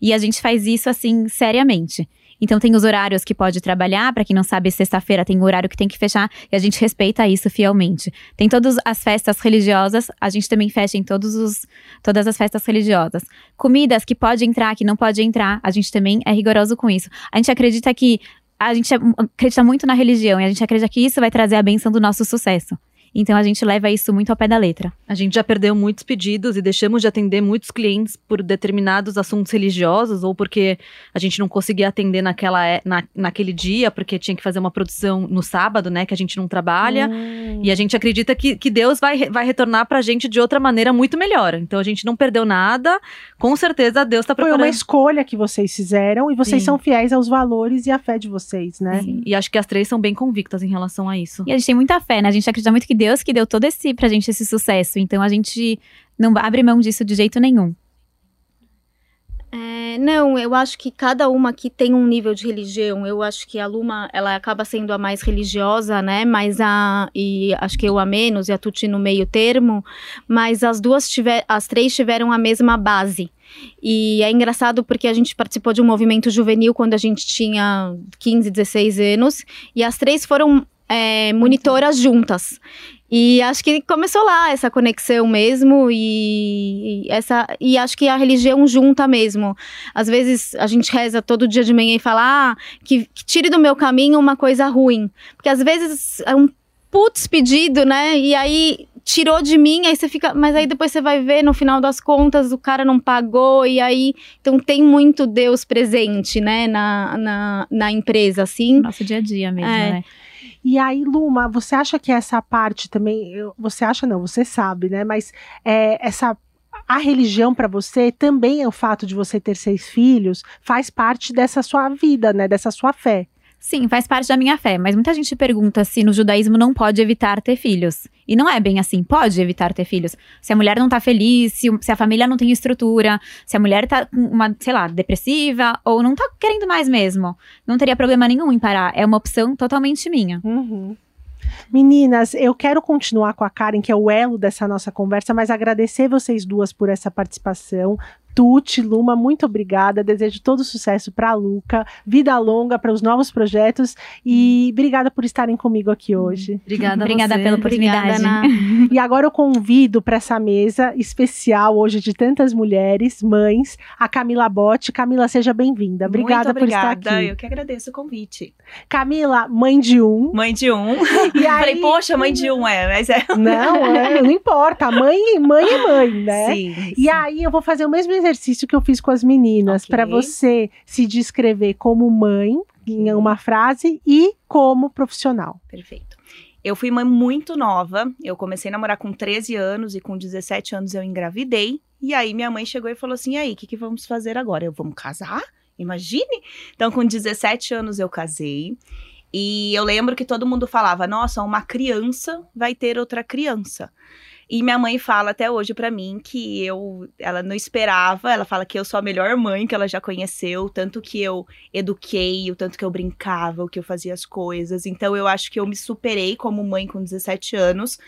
E: E a gente faz isso assim seriamente. Então tem os horários que pode trabalhar, para quem não sabe, sexta-feira tem o horário que tem que fechar e a gente respeita isso fielmente. Tem todas as festas religiosas, a gente também fecha em todos os, todas as festas religiosas. Comidas que pode entrar, que não pode entrar, a gente também é rigoroso com isso. A gente acredita que a gente acredita muito na religião e a gente acredita que isso vai trazer a benção do nosso sucesso. Então a gente leva isso muito ao pé da letra.
C: A gente já perdeu muitos pedidos e deixamos de atender muitos clientes por determinados assuntos religiosos ou porque a gente não conseguia atender naquela, é, na, naquele dia, porque tinha que fazer uma produção no sábado, né? Que a gente não trabalha. Hum. E a gente acredita que, que Deus vai, vai retornar pra gente de outra maneira muito melhor. Então a gente não perdeu nada. Com certeza Deus tá preparando.
B: Foi uma escolha que vocês fizeram e vocês Sim. são fiéis aos valores e à fé de vocês, né?
C: Sim. E acho que as três são bem convictas em relação a isso.
E: E a gente tem muita fé, né? A gente acredita muito que Deus que deu todo esse pra gente esse sucesso. Então a gente não abre mão disso de jeito nenhum.
D: É, não, eu acho que cada uma aqui tem um nível de religião. Eu acho que a Luma, ela acaba sendo a mais religiosa, né? Mas a e acho que eu a menos e a Tuti no meio termo, mas as duas tiver, as três tiveram a mesma base. E é engraçado porque a gente participou de um movimento juvenil quando a gente tinha 15, 16 anos, e as três foram é, monitoras juntas. E acho que começou lá essa conexão mesmo e, e, essa e acho que a religião junta mesmo. Às vezes a gente reza todo dia de manhã e fala ah, que, que tire do meu caminho uma coisa ruim, porque às vezes é um putz pedido, né? E aí tirou de mim, aí você fica, mas aí depois você vai ver no final das contas o cara não pagou e aí então tem muito Deus presente, né, na, na, na empresa assim.
E: Nosso dia a dia mesmo, é. né?
B: E aí, Luma, você acha que essa parte também, você acha não, você sabe, né? Mas é, essa a religião para você também é o fato de você ter seis filhos, faz parte dessa sua vida, né? Dessa sua fé.
E: Sim, faz parte da minha fé, mas muita gente pergunta se no judaísmo não pode evitar ter filhos. E não é bem assim, pode evitar ter filhos. Se a mulher não tá feliz, se, se a família não tem estrutura, se a mulher tá uma, sei lá, depressiva ou não tá querendo mais mesmo, não teria problema nenhum em parar. É uma opção totalmente minha.
B: Uhum. Meninas, eu quero continuar com a Karen, que é o elo dessa nossa conversa, mas agradecer vocês duas por essa participação. Tuti, Luma, muito obrigada. Desejo todo sucesso para a Luca, vida longa para os novos projetos e obrigada por estarem comigo aqui hoje.
C: Obrigada,
E: obrigada
C: você.
E: pela oportunidade. Obrigada,
B: e agora eu convido para essa mesa especial hoje de tantas mulheres, mães, a Camila Botti. Camila, seja bem-vinda. Obrigada,
F: por estar
B: aqui.
F: Eu que agradeço o convite.
B: Camila, mãe de um.
F: Mãe de um. <laughs> E aí, Falei, poxa, mãe de um é, mas é.
B: Não, é, não importa. Mãe, mãe é mãe, né?
F: Sim,
B: e
F: sim.
B: aí eu vou fazer o mesmo exercício exercício que eu fiz com as meninas, okay. para você se descrever como mãe, em uma frase, e como profissional.
F: Perfeito. Eu fui mãe muito nova. Eu comecei a namorar com 13 anos e com 17 anos eu engravidei. E aí minha mãe chegou e falou assim: aí, o que, que vamos fazer agora? Eu vamos casar? Imagine! Então, com 17 anos eu casei. E eu lembro que todo mundo falava: nossa, uma criança vai ter outra criança. E minha mãe fala até hoje para mim que eu, ela não esperava, ela fala que eu sou a melhor mãe que ela já conheceu, tanto que eu eduquei, o tanto que eu brincava, o que eu fazia as coisas. Então eu acho que eu me superei como mãe com 17 anos.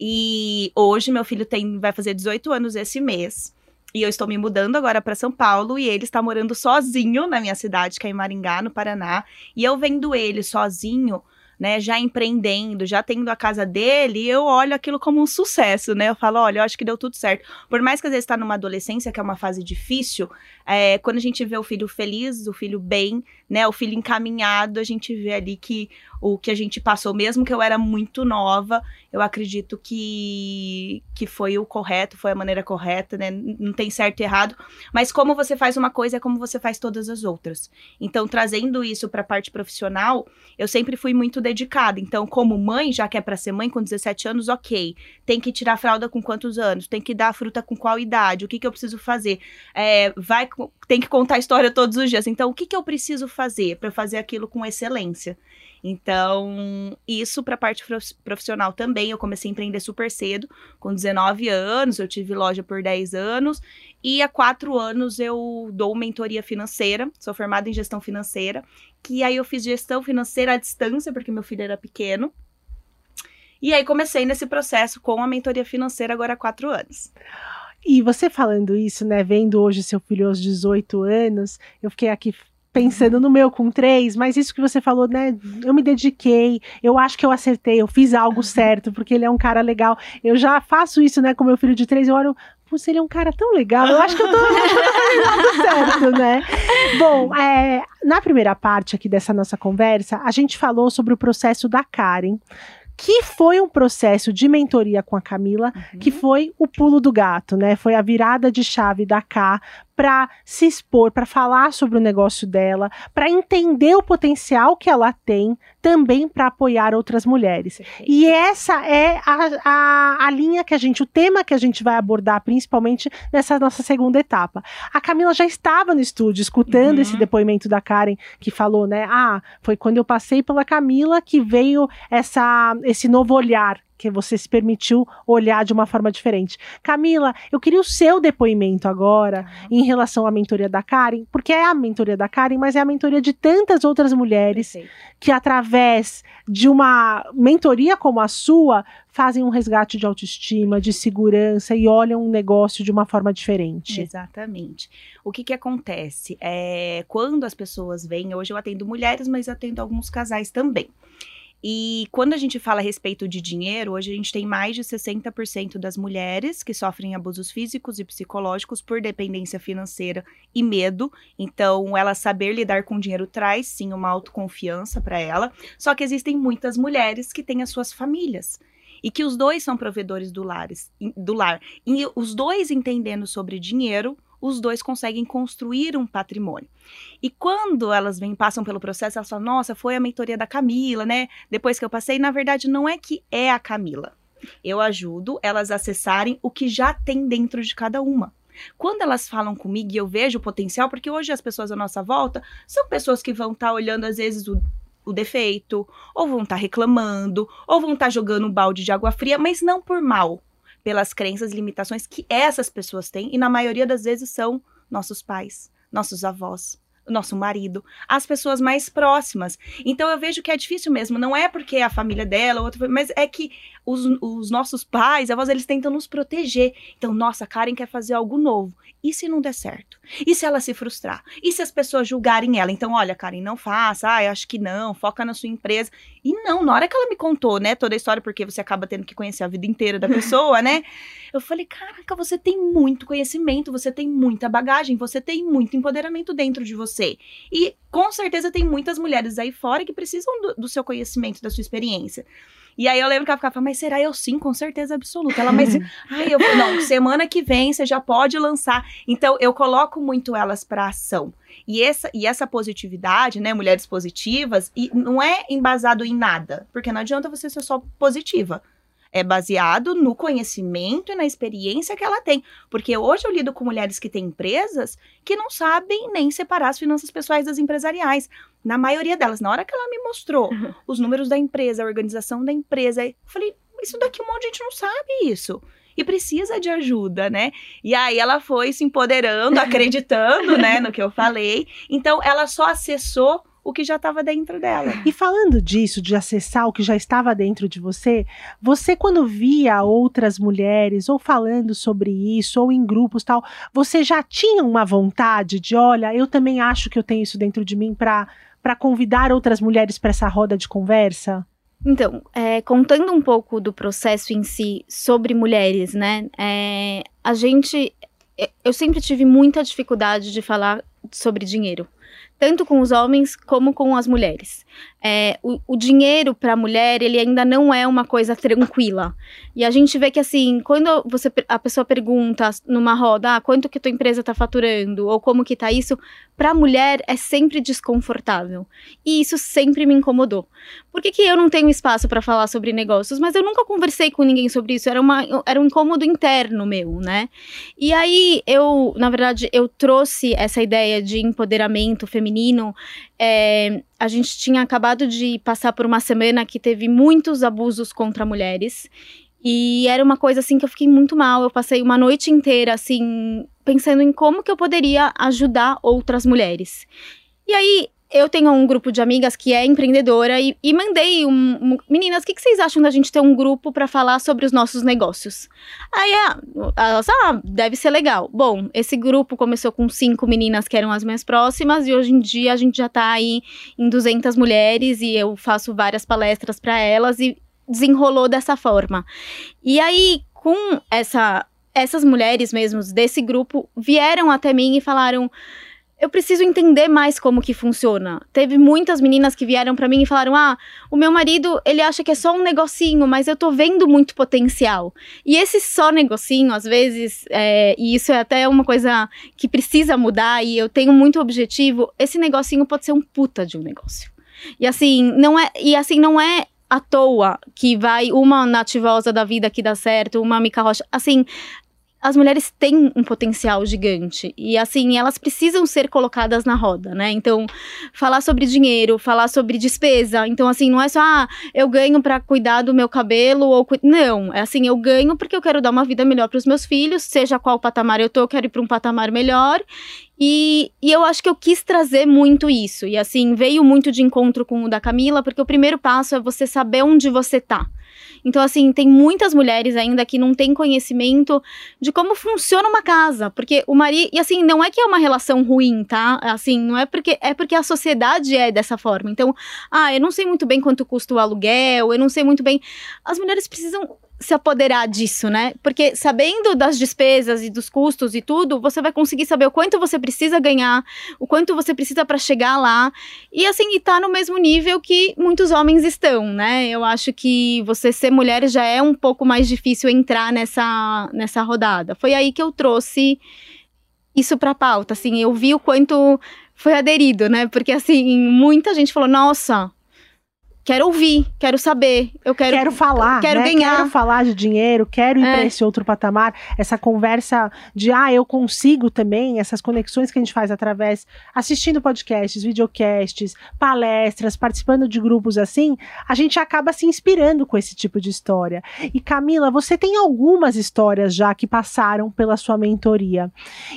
F: E hoje meu filho tem vai fazer 18 anos esse mês. E eu estou me mudando agora para São Paulo e ele está morando sozinho na minha cidade, que é em Maringá, no Paraná. E eu vendo ele sozinho, né, já empreendendo, já tendo a casa dele, eu olho aquilo como um sucesso, né? Eu falo, olha, eu acho que deu tudo certo. Por mais que às vezes está numa adolescência, que é uma fase difícil, é, quando a gente vê o filho feliz, o filho bem, né, o filho encaminhado, a gente vê ali que o que a gente passou, mesmo que eu era muito nova, eu acredito que, que foi o correto, foi a maneira correta, né? Não tem certo e errado. Mas como você faz uma coisa é como você faz todas as outras. Então, trazendo isso para a parte profissional, eu sempre fui muito dedicada. Então, como mãe, já que é para ser mãe com 17 anos, ok. Tem que tirar a fralda com quantos anos? Tem que dar a fruta com qual idade? O que, que eu preciso fazer? É, vai, tem que contar a história todos os dias. Então, o que, que eu preciso fazer para fazer aquilo com excelência? Então, isso para a parte profissional também. Eu comecei a empreender super cedo, com 19 anos, eu tive loja por 10 anos, e há quatro anos eu dou mentoria financeira, sou formada em gestão financeira, que aí eu fiz gestão financeira à distância, porque meu filho era pequeno. E aí comecei nesse processo com a mentoria financeira agora há quatro anos.
B: E você falando isso, né, vendo hoje seu filho aos 18 anos, eu fiquei aqui pensando no meu com três, mas isso que você falou, né? Eu me dediquei, eu acho que eu acertei, eu fiz algo certo, porque ele é um cara legal. Eu já faço isso, né, com meu filho de três, eu olho. Putz, ele é um cara tão legal. Eu acho que eu tô, <laughs> fazendo algo certo, né? Bom, é, na primeira parte aqui dessa nossa conversa, a gente falou sobre o processo da Karen, que foi um processo de mentoria com a Camila, que foi o pulo do gato, né? Foi a virada de chave da K para se expor, para falar sobre o negócio dela, para entender o potencial que ela tem, também para apoiar outras mulheres. E essa é a, a, a linha que a gente, o tema que a gente vai abordar, principalmente nessa nossa segunda etapa. A Camila já estava no estúdio escutando
F: Uhum.
B: esse depoimento da Karen, que falou, né? Ah, foi quando eu passei pela Camila que veio essa, esse novo olhar. Que você se permitiu olhar de uma forma diferente. Camila, eu queria o seu depoimento agora em relação à mentoria da Karen, porque é a mentoria da Karen, mas é a mentoria de tantas outras mulheres
F: Perfeito.
B: que, através de uma mentoria como a sua, fazem um resgate de autoestima, de segurança e olham um negócio de uma forma diferente.
F: Exatamente. O que que acontece? É, quando as pessoas vêm, hoje eu atendo mulheres, mas atendo alguns casais também. E quando a gente fala a respeito de dinheiro, hoje a gente tem mais de 60% das mulheres que sofrem abusos físicos e psicológicos por dependência financeira e medo. Então, ela saber lidar com dinheiro traz sim uma autoconfiança para ela. Só que existem muitas mulheres que têm as suas famílias e que os dois são provedores do, lares, do lar. E os dois entendendo sobre dinheiro, os dois conseguem construir um patrimônio. E quando elas vêm, passam pelo processo, elas falam: Nossa, foi a mentoria da Camila, né? Depois que eu passei, na verdade, não é que é a Camila. Eu ajudo elas a acessarem o que já tem dentro de cada uma. Quando elas falam comigo e eu vejo o potencial, porque hoje as pessoas à nossa volta são pessoas que vão estar olhando, às vezes, o, o defeito, ou vão estar reclamando, ou vão estar jogando um balde de água fria, mas não por mal, pelas crenças e limitações que essas pessoas têm, e na maioria das vezes são nossos pais, nossos avós, nosso marido, as pessoas mais próximas. Então eu vejo que é difícil mesmo, não é porque é a família dela, outra, mas é que os, os nossos pais, avós, eles tentam nos proteger. Então, nossa, Karen quer fazer algo novo. E se não der certo? E se ela se frustrar? E se as pessoas julgarem ela? Então, olha, Karen, não faça, ah, eu acho que não, foca na sua empresa. E não, na hora que ela me contou, né, toda a história, porque você acaba tendo que conhecer a vida inteira da pessoa, né? Eu falei, caraca, você tem muito conhecimento, você tem muita bagagem, você tem muito empoderamento dentro de você. E com certeza tem muitas mulheres aí fora que precisam do, do seu conhecimento, da sua experiência. E aí eu lembro que ela ficava, mas será eu sim, com certeza absoluta. Ela, mas, <laughs> ai, eu, não, semana que vem você já pode lançar. Então eu coloco muito elas para ação. E essa, e essa positividade, né, mulheres positivas, e não é embasado em nada, porque não adianta você ser só positiva. É baseado no conhecimento e na experiência que ela tem. Porque hoje eu lido com mulheres que têm empresas que não sabem nem separar as finanças pessoais das empresariais. Na maioria delas, na hora que ela me mostrou <laughs> os números da empresa, a organização da empresa, eu falei, isso daqui um monte de gente não sabe isso. E precisa de ajuda, né? E aí ela foi se empoderando, <laughs> acreditando, né, no que eu falei. Então ela só acessou o que já estava dentro dela.
B: E falando disso, de acessar o que já estava dentro de você, você quando via outras mulheres ou falando sobre isso, ou em grupos tal, você já tinha uma vontade de, olha, eu também acho que eu tenho isso dentro de mim para para convidar outras mulheres para essa roda de conversa?
D: Então, é, contando um pouco do processo em si sobre mulheres, né? é, a gente. é, Eu sempre tive muita dificuldade de falar sobre dinheiro, tanto com os homens como com as mulheres. É, o, o dinheiro para a mulher, ele ainda não é uma coisa tranquila. E a gente vê que, assim, quando você, a pessoa pergunta numa roda, ah, quanto que tua empresa está faturando, ou como que tá isso, para a mulher é sempre desconfortável. E isso sempre me incomodou. Por que, que eu não tenho espaço para falar sobre negócios? Mas eu nunca conversei com ninguém sobre isso, era, uma, era um incômodo interno meu, né? E aí eu, na verdade, eu trouxe essa ideia de empoderamento feminino. é, a gente tinha acabado de passar por uma semana que teve muitos abusos contra mulheres. E era uma coisa assim que eu fiquei muito mal. Eu passei uma noite inteira assim pensando em como que eu poderia ajudar outras mulheres. E aí eu tenho um grupo de amigas que é empreendedora e, e mandei um, um meninas, o que, que, vocês acham da gente ter um grupo para falar sobre os nossos negócios? Aí ah, elas, ah, deve ser legal. Bom, esse grupo começou com cinco meninas que eram as minhas próximas e hoje em dia a gente já tá aí em 200 mulheres e eu faço várias palestras para elas e desenrolou dessa forma. E aí, com essa, essas mulheres mesmo desse grupo vieram até mim e falaram eu preciso entender mais como que funciona. Teve muitas meninas que vieram para mim e falaram: "Ah, o meu marido, ele acha que é só um negocinho, mas eu tô vendo muito potencial". E esse só negocinho, às vezes, é, e isso é até uma coisa que precisa mudar e eu tenho muito objetivo, esse negocinho pode ser um puta de um negócio. E assim, não é, e assim não é à toa que vai uma nativosa da vida que dá certo, uma Mica Rocha. Assim, as mulheres têm um potencial gigante e assim elas precisam ser colocadas na roda, né? Então, falar sobre dinheiro, falar sobre despesa, então assim não é só ah, eu ganho para cuidar do meu cabelo ou não, é assim eu ganho porque eu quero dar uma vida melhor para os meus filhos, seja qual patamar eu tô, eu quero ir para um patamar melhor e, e, eu acho que eu quis trazer muito isso. E assim, veio muito de encontro com o da Camila, porque o primeiro passo é você saber onde você tá. Então, assim, tem muitas mulheres ainda que não têm conhecimento de como funciona uma casa. Porque o marido. E assim, não é que é uma relação ruim, tá? Assim, não é porque. É porque a sociedade é dessa forma. Então, ah, eu não sei muito bem quanto custa o aluguel, eu não sei muito bem. As mulheres precisam se apoderar disso, né? Porque sabendo das despesas e dos custos e tudo, você vai conseguir saber o quanto você precisa ganhar, o quanto você precisa para chegar lá. E assim, estar tá no mesmo nível que muitos homens estão, né? Eu acho que você ser mulher já é um pouco mais difícil entrar nessa, nessa rodada. Foi aí que eu trouxe isso para pauta, assim, eu vi o quanto foi aderido, né? Porque assim, muita gente falou: "Nossa, quero ouvir, quero saber, eu quero
B: quero falar,
D: quero
B: né?
D: ganhar,
B: quero falar de dinheiro, quero ir é. para esse outro patamar, essa conversa de ah, eu consigo também, essas conexões que a gente faz através assistindo podcasts, videocasts, palestras, participando de grupos assim, a gente acaba se inspirando com esse tipo de história. E Camila, você tem algumas histórias já que passaram pela sua mentoria.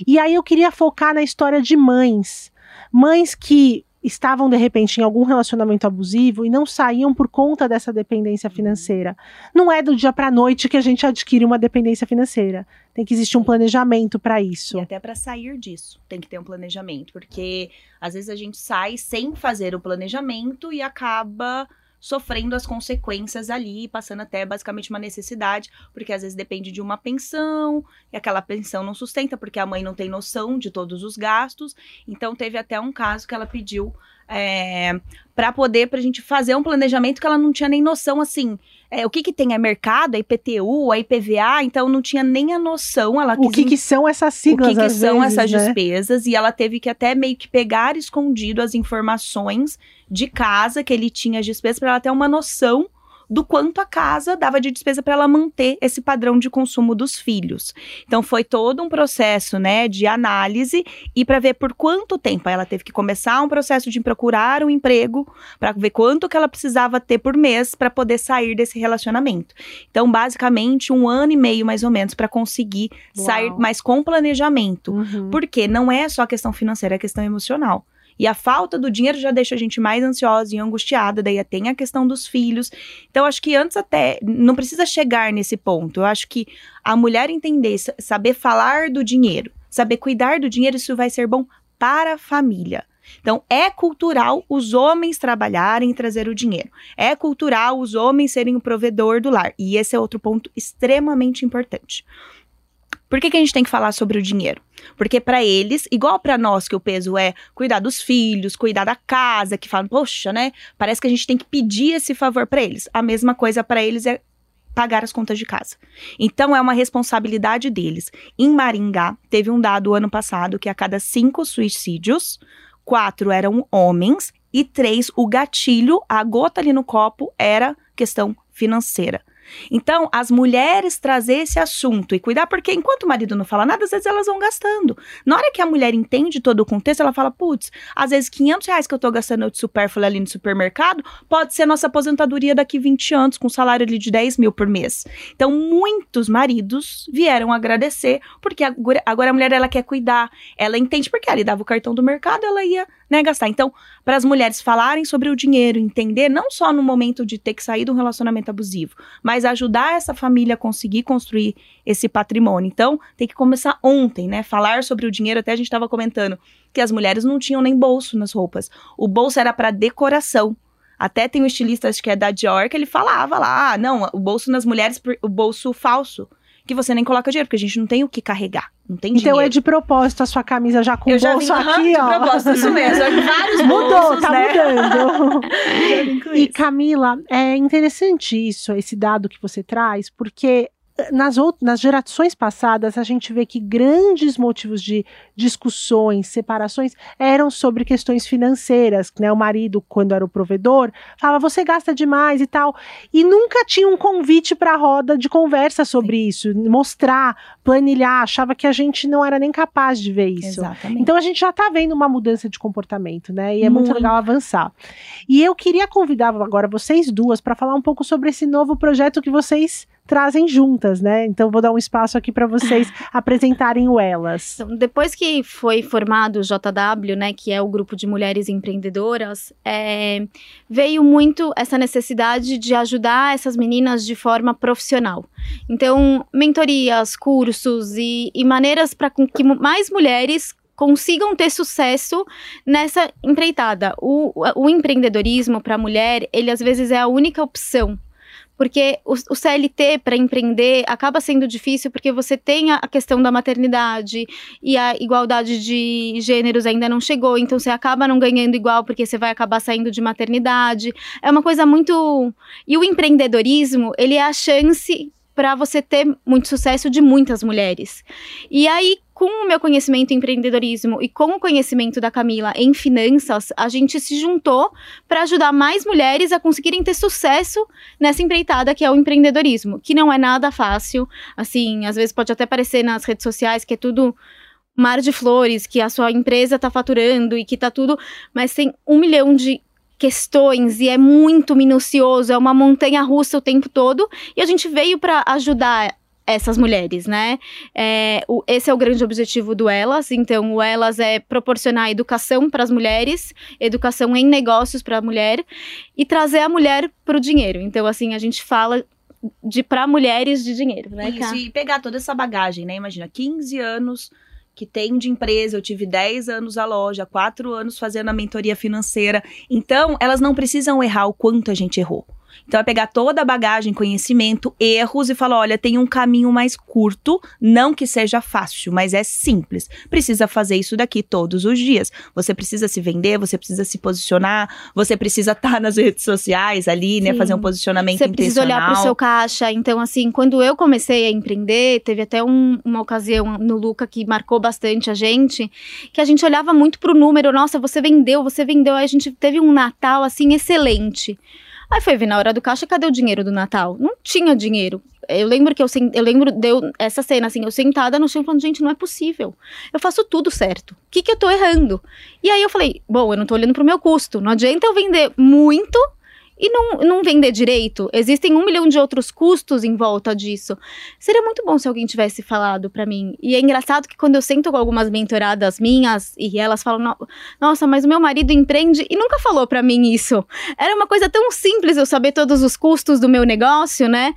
B: E aí eu queria focar na história de mães, mães que estavam de repente em algum relacionamento abusivo e não saíam por conta dessa dependência financeira. Não é do dia para noite que a gente adquire uma dependência financeira. Tem que existir um planejamento para isso.
F: E até para sair disso, tem que ter um planejamento, porque às vezes a gente sai sem fazer o planejamento e acaba sofrendo as consequências ali, passando até basicamente uma necessidade, porque às vezes depende de uma pensão, e aquela pensão não sustenta, porque a mãe não tem noção de todos os gastos. Então, teve até um caso que ela pediu é, para poder, para a gente fazer um planejamento que ela não tinha nem noção, assim, é, o que que tem? É mercado, a IPTU, a? IPVA, então não tinha nem a noção. Ela
B: o que, que são essas siglas,
F: O que, que são
B: vezes,
F: essas
B: né?
F: despesas, e ela teve que até meio que pegar escondido as informações de casa que ele tinha as despesas para ela ter uma noção do quanto a casa dava de despesa para ela manter esse padrão de consumo dos filhos. Então foi todo um processo, né, de análise e para ver por quanto tempo ela teve que começar um processo de procurar um emprego para ver quanto que ela precisava ter por mês para poder sair desse relacionamento. Então, basicamente, um ano e meio mais ou menos para conseguir
B: Uau.
F: sair, mas com planejamento.
B: Uhum.
F: Porque não é só questão financeira, é questão emocional. E a falta do dinheiro já deixa a gente mais ansiosa e angustiada, daí tem a questão dos filhos. Então, acho que antes até, não precisa chegar nesse ponto. Eu acho que a mulher entender, saber falar do dinheiro, saber cuidar do dinheiro, isso vai ser bom para a família. Então, é cultural os homens trabalharem e trazer o dinheiro. É cultural os homens serem o provedor do lar. E esse é outro ponto extremamente importante. Por que, que a gente tem que falar sobre o dinheiro? Porque para eles, igual para nós que o peso é cuidar dos filhos, cuidar da casa, que falam, poxa, né? Parece que a gente tem que pedir esse favor para eles. A mesma coisa para eles é pagar as contas de casa. Então é uma responsabilidade deles. Em Maringá, teve um dado ano passado que a cada cinco suicídios, quatro eram homens e três, o gatilho, a gota ali no copo, era questão financeira. Então, as mulheres trazer esse assunto e cuidar, porque enquanto o marido não fala nada, às vezes elas vão gastando. Na hora que a mulher entende todo o contexto, ela fala, putz, às vezes 500 reais que eu tô gastando de supérfluo ali no supermercado, pode ser nossa aposentadoria daqui 20 anos, com um salário ali de 10 mil por mês. Então, muitos maridos vieram agradecer, porque agora, a mulher, ela quer cuidar, ela entende, porque ela dava o cartão do mercado, ela ia né, gastar. Então, para as mulheres falarem sobre o dinheiro, entender não só no momento de ter que sair de um relacionamento abusivo, mas ajudar essa família a conseguir construir esse patrimônio. Então, tem que começar ontem, né? Falar sobre o dinheiro, até a gente estava comentando que as mulheres não tinham nem bolso nas roupas. O bolso era para decoração. Até tem um estilista, acho que é da Dior, que ele falava lá, ah, não, o bolso nas mulheres, o bolso falso que você nem coloca dinheiro, porque a gente não tem o que carregar. Não tem
B: Então
F: dinheiro.
B: é de propósito a sua camisa já com
F: Eu já
B: bolso
F: vim,
B: aqui,
F: de
B: ó.
F: propósito, isso mesmo. Vários
B: Mudou,
F: bolsos,
B: tá
F: né?
B: mudando. <laughs> E. Camila, é interessante isso, esse dado que você traz, porque nas, nas gerações passadas a gente vê que grandes motivos de discussões, separações eram sobre questões financeiras, né? O marido, quando era o provedor, falava você gasta demais e tal, e nunca tinha um convite para a roda de conversa sobre isso, mostrar, planilhar, achava que a gente não era nem capaz de ver isso.
F: Exatamente.
B: Então a gente já está vendo uma mudança de comportamento, né? E é muito
F: Muito.
B: legal avançar. E eu queria convidar agora vocês duas para falar um pouco sobre esse novo projeto que vocês trazem juntas, né? Então vou dar um espaço aqui para vocês <laughs> apresentarem o Elas.
D: Então, depois que foi formado o JW, né, que é o grupo de mulheres empreendedoras, é, veio muito essa necessidade de ajudar essas meninas de forma profissional. Então, mentorias, cursos e, e maneiras para que mais mulheres consigam ter sucesso nessa empreitada. O, o empreendedorismo para a mulher, ele às vezes é a única opção porque o, o CLT para empreender acaba sendo difícil porque você tem a, a questão da maternidade e a igualdade de gêneros ainda não chegou, então você acaba não ganhando igual porque você vai acabar saindo de maternidade. É uma coisa muito. E o empreendedorismo, ele é a chance para você ter muito sucesso de muitas mulheres. E aí, com o meu conhecimento em empreendedorismo e com o conhecimento da Camila em finanças, a gente se juntou para ajudar mais mulheres a conseguirem ter sucesso nessa empreitada que é o empreendedorismo, que não é nada fácil. Assim, às vezes pode até parecer nas redes sociais que é tudo mar de flores, que a sua empresa está faturando e que tá tudo, mas tem um milhão de questões e é muito minucioso, é uma montanha russa o tempo todo, e a gente veio para ajudar essas mulheres, né? É, o- esse é o grande objetivo do Elas. Então, o Elas é proporcionar educação para as mulheres, educação em negócios para a mulher e trazer a mulher para o dinheiro. Então, assim, a gente fala de para mulheres de dinheiro, né?
F: Isso, e pegar toda essa bagagem, né? Imagina, 15 anos que tem de empresa, eu tive 10 anos a loja, 4 anos fazendo a mentoria financeira. Então, elas não precisam errar o quanto a gente errou. Então, é pegar toda a bagagem, conhecimento, erros e falar: olha, tem um caminho mais curto, não que seja fácil, mas é simples. Precisa fazer isso daqui todos os dias. Você precisa se vender, você precisa se posicionar, você precisa estar <laughs> nas redes sociais ali, né?
D: Sim.
F: Fazer um posicionamento
D: Você precisa olhar para o seu caixa. Então, assim, quando eu comecei a empreender, teve até um- uma ocasião no Luca que marcou bastante a gente, que a gente olhava muito pro número. Nossa, você vendeu, você vendeu. Aí a gente teve um Natal, assim, excelente. Aí foi ver na hora do caixa, cadê o dinheiro do Natal? Não tinha dinheiro. Eu lembro que eu, eu lembro, deu essa cena assim, eu sentada no chão falando, gente, não é possível. Eu faço tudo certo. O que que eu tô errando? E aí eu falei, bom, eu não tô olhando pro meu custo. Não adianta eu vender muito e não, não vender direito. Existem um milhão de outros custos em volta disso. Seria muito bom se alguém tivesse falado pra mim. E é engraçado que quando eu sento com algumas mentoradas minhas e elas falam, "No- nossa, mas o meu marido empreende e nunca falou pra mim isso. Era uma coisa tão simples eu saber todos os custos do meu negócio, né?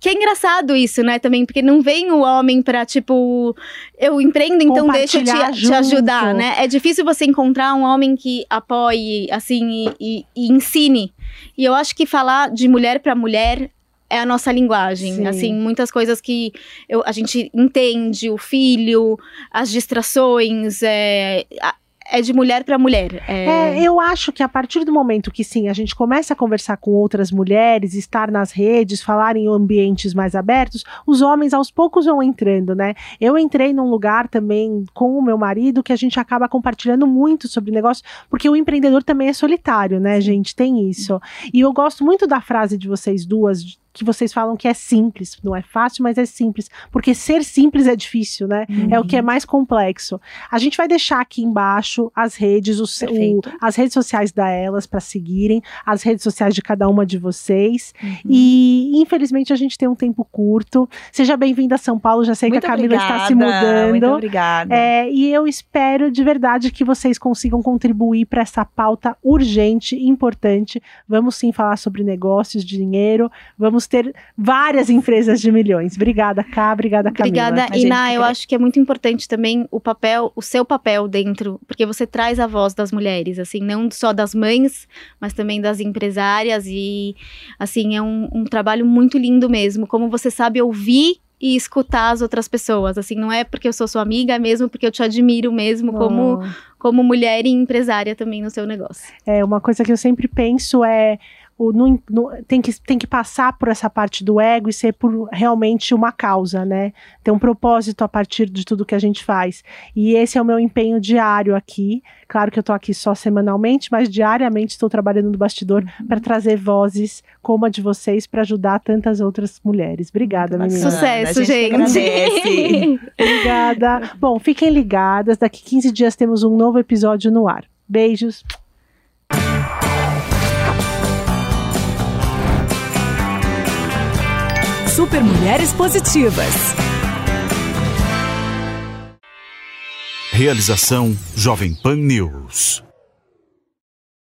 D: Que é engraçado isso, né, também, porque não vem o homem pra, tipo, eu empreendo, então deixa eu te, te ajudar, né? É difícil você encontrar um homem que apoie, assim, e, e- e ensine. E eu acho que falar de mulher pra mulher é a nossa linguagem.
B: Sim.
D: Assim, muitas coisas que eu- a gente entende, o filho, as distrações, é, a- é de mulher pra mulher.
B: É, eu acho que a partir do momento que sim, a gente começa a conversar com outras mulheres, estar nas redes, falar em ambientes mais abertos, os homens aos poucos vão entrando, né? Eu entrei num lugar também com o meu marido que a gente acaba compartilhando muito sobre negócio, porque o empreendedor também é solitário, né, gente? Tem isso. E eu gosto muito da frase de vocês duas. Que vocês falam que é simples. Não é fácil, mas é simples. Porque ser simples é difícil, né? É o que é mais complexo. A gente vai deixar aqui embaixo as redes, o-
D: Perfeito.
B: as redes sociais da Elas para seguirem, as redes sociais de cada uma de vocês.
F: Uhum.
B: E infelizmente a gente tem um tempo curto. Seja bem-vinda a São Paulo. Já sei
F: Muito
B: que a Camila está se
F: obrigada, Muito
B: mudando.
F: obrigada.
B: É, e eu espero de verdade que vocês consigam contribuir para essa pauta urgente, importante. Vamos sim falar sobre negócios, dinheiro. Vamos ter várias empresas de milhões. Obrigada, Cá. Obrigada, Camila.
D: Obrigada, Iná. Eu acho que é muito importante também o papel, o seu papel dentro, porque você traz a voz das mulheres, assim, não só das mães, mas também das empresárias e, assim, é um, um trabalho muito lindo mesmo, como você sabe ouvir e escutar as outras pessoas, assim, não é porque eu sou sua amiga, é mesmo porque eu te admiro mesmo como, como mulher e empresária também no seu negócio.
B: É, uma coisa que eu sempre penso é. O, no- no- tem, que, tem que passar por essa parte do ego e ser por realmente uma causa, né? Ter um propósito a partir de tudo que a gente faz. E esse é o meu empenho diário aqui. Claro que eu tô aqui só semanalmente, mas diariamente estou trabalhando no bastidor para trazer vozes como a de vocês para ajudar tantas outras mulheres. Obrigada,
F: Muito
B: menina.
F: bacana.
D: Sucesso,
F: a gente
D: gente! <laughs>
B: Obrigada. Bom, fiquem ligadas. Daqui 15 dias temos um novo episódio no ar. Beijos.
A: Super Mulheres Positivas.
G: Realização Jovem Pan News.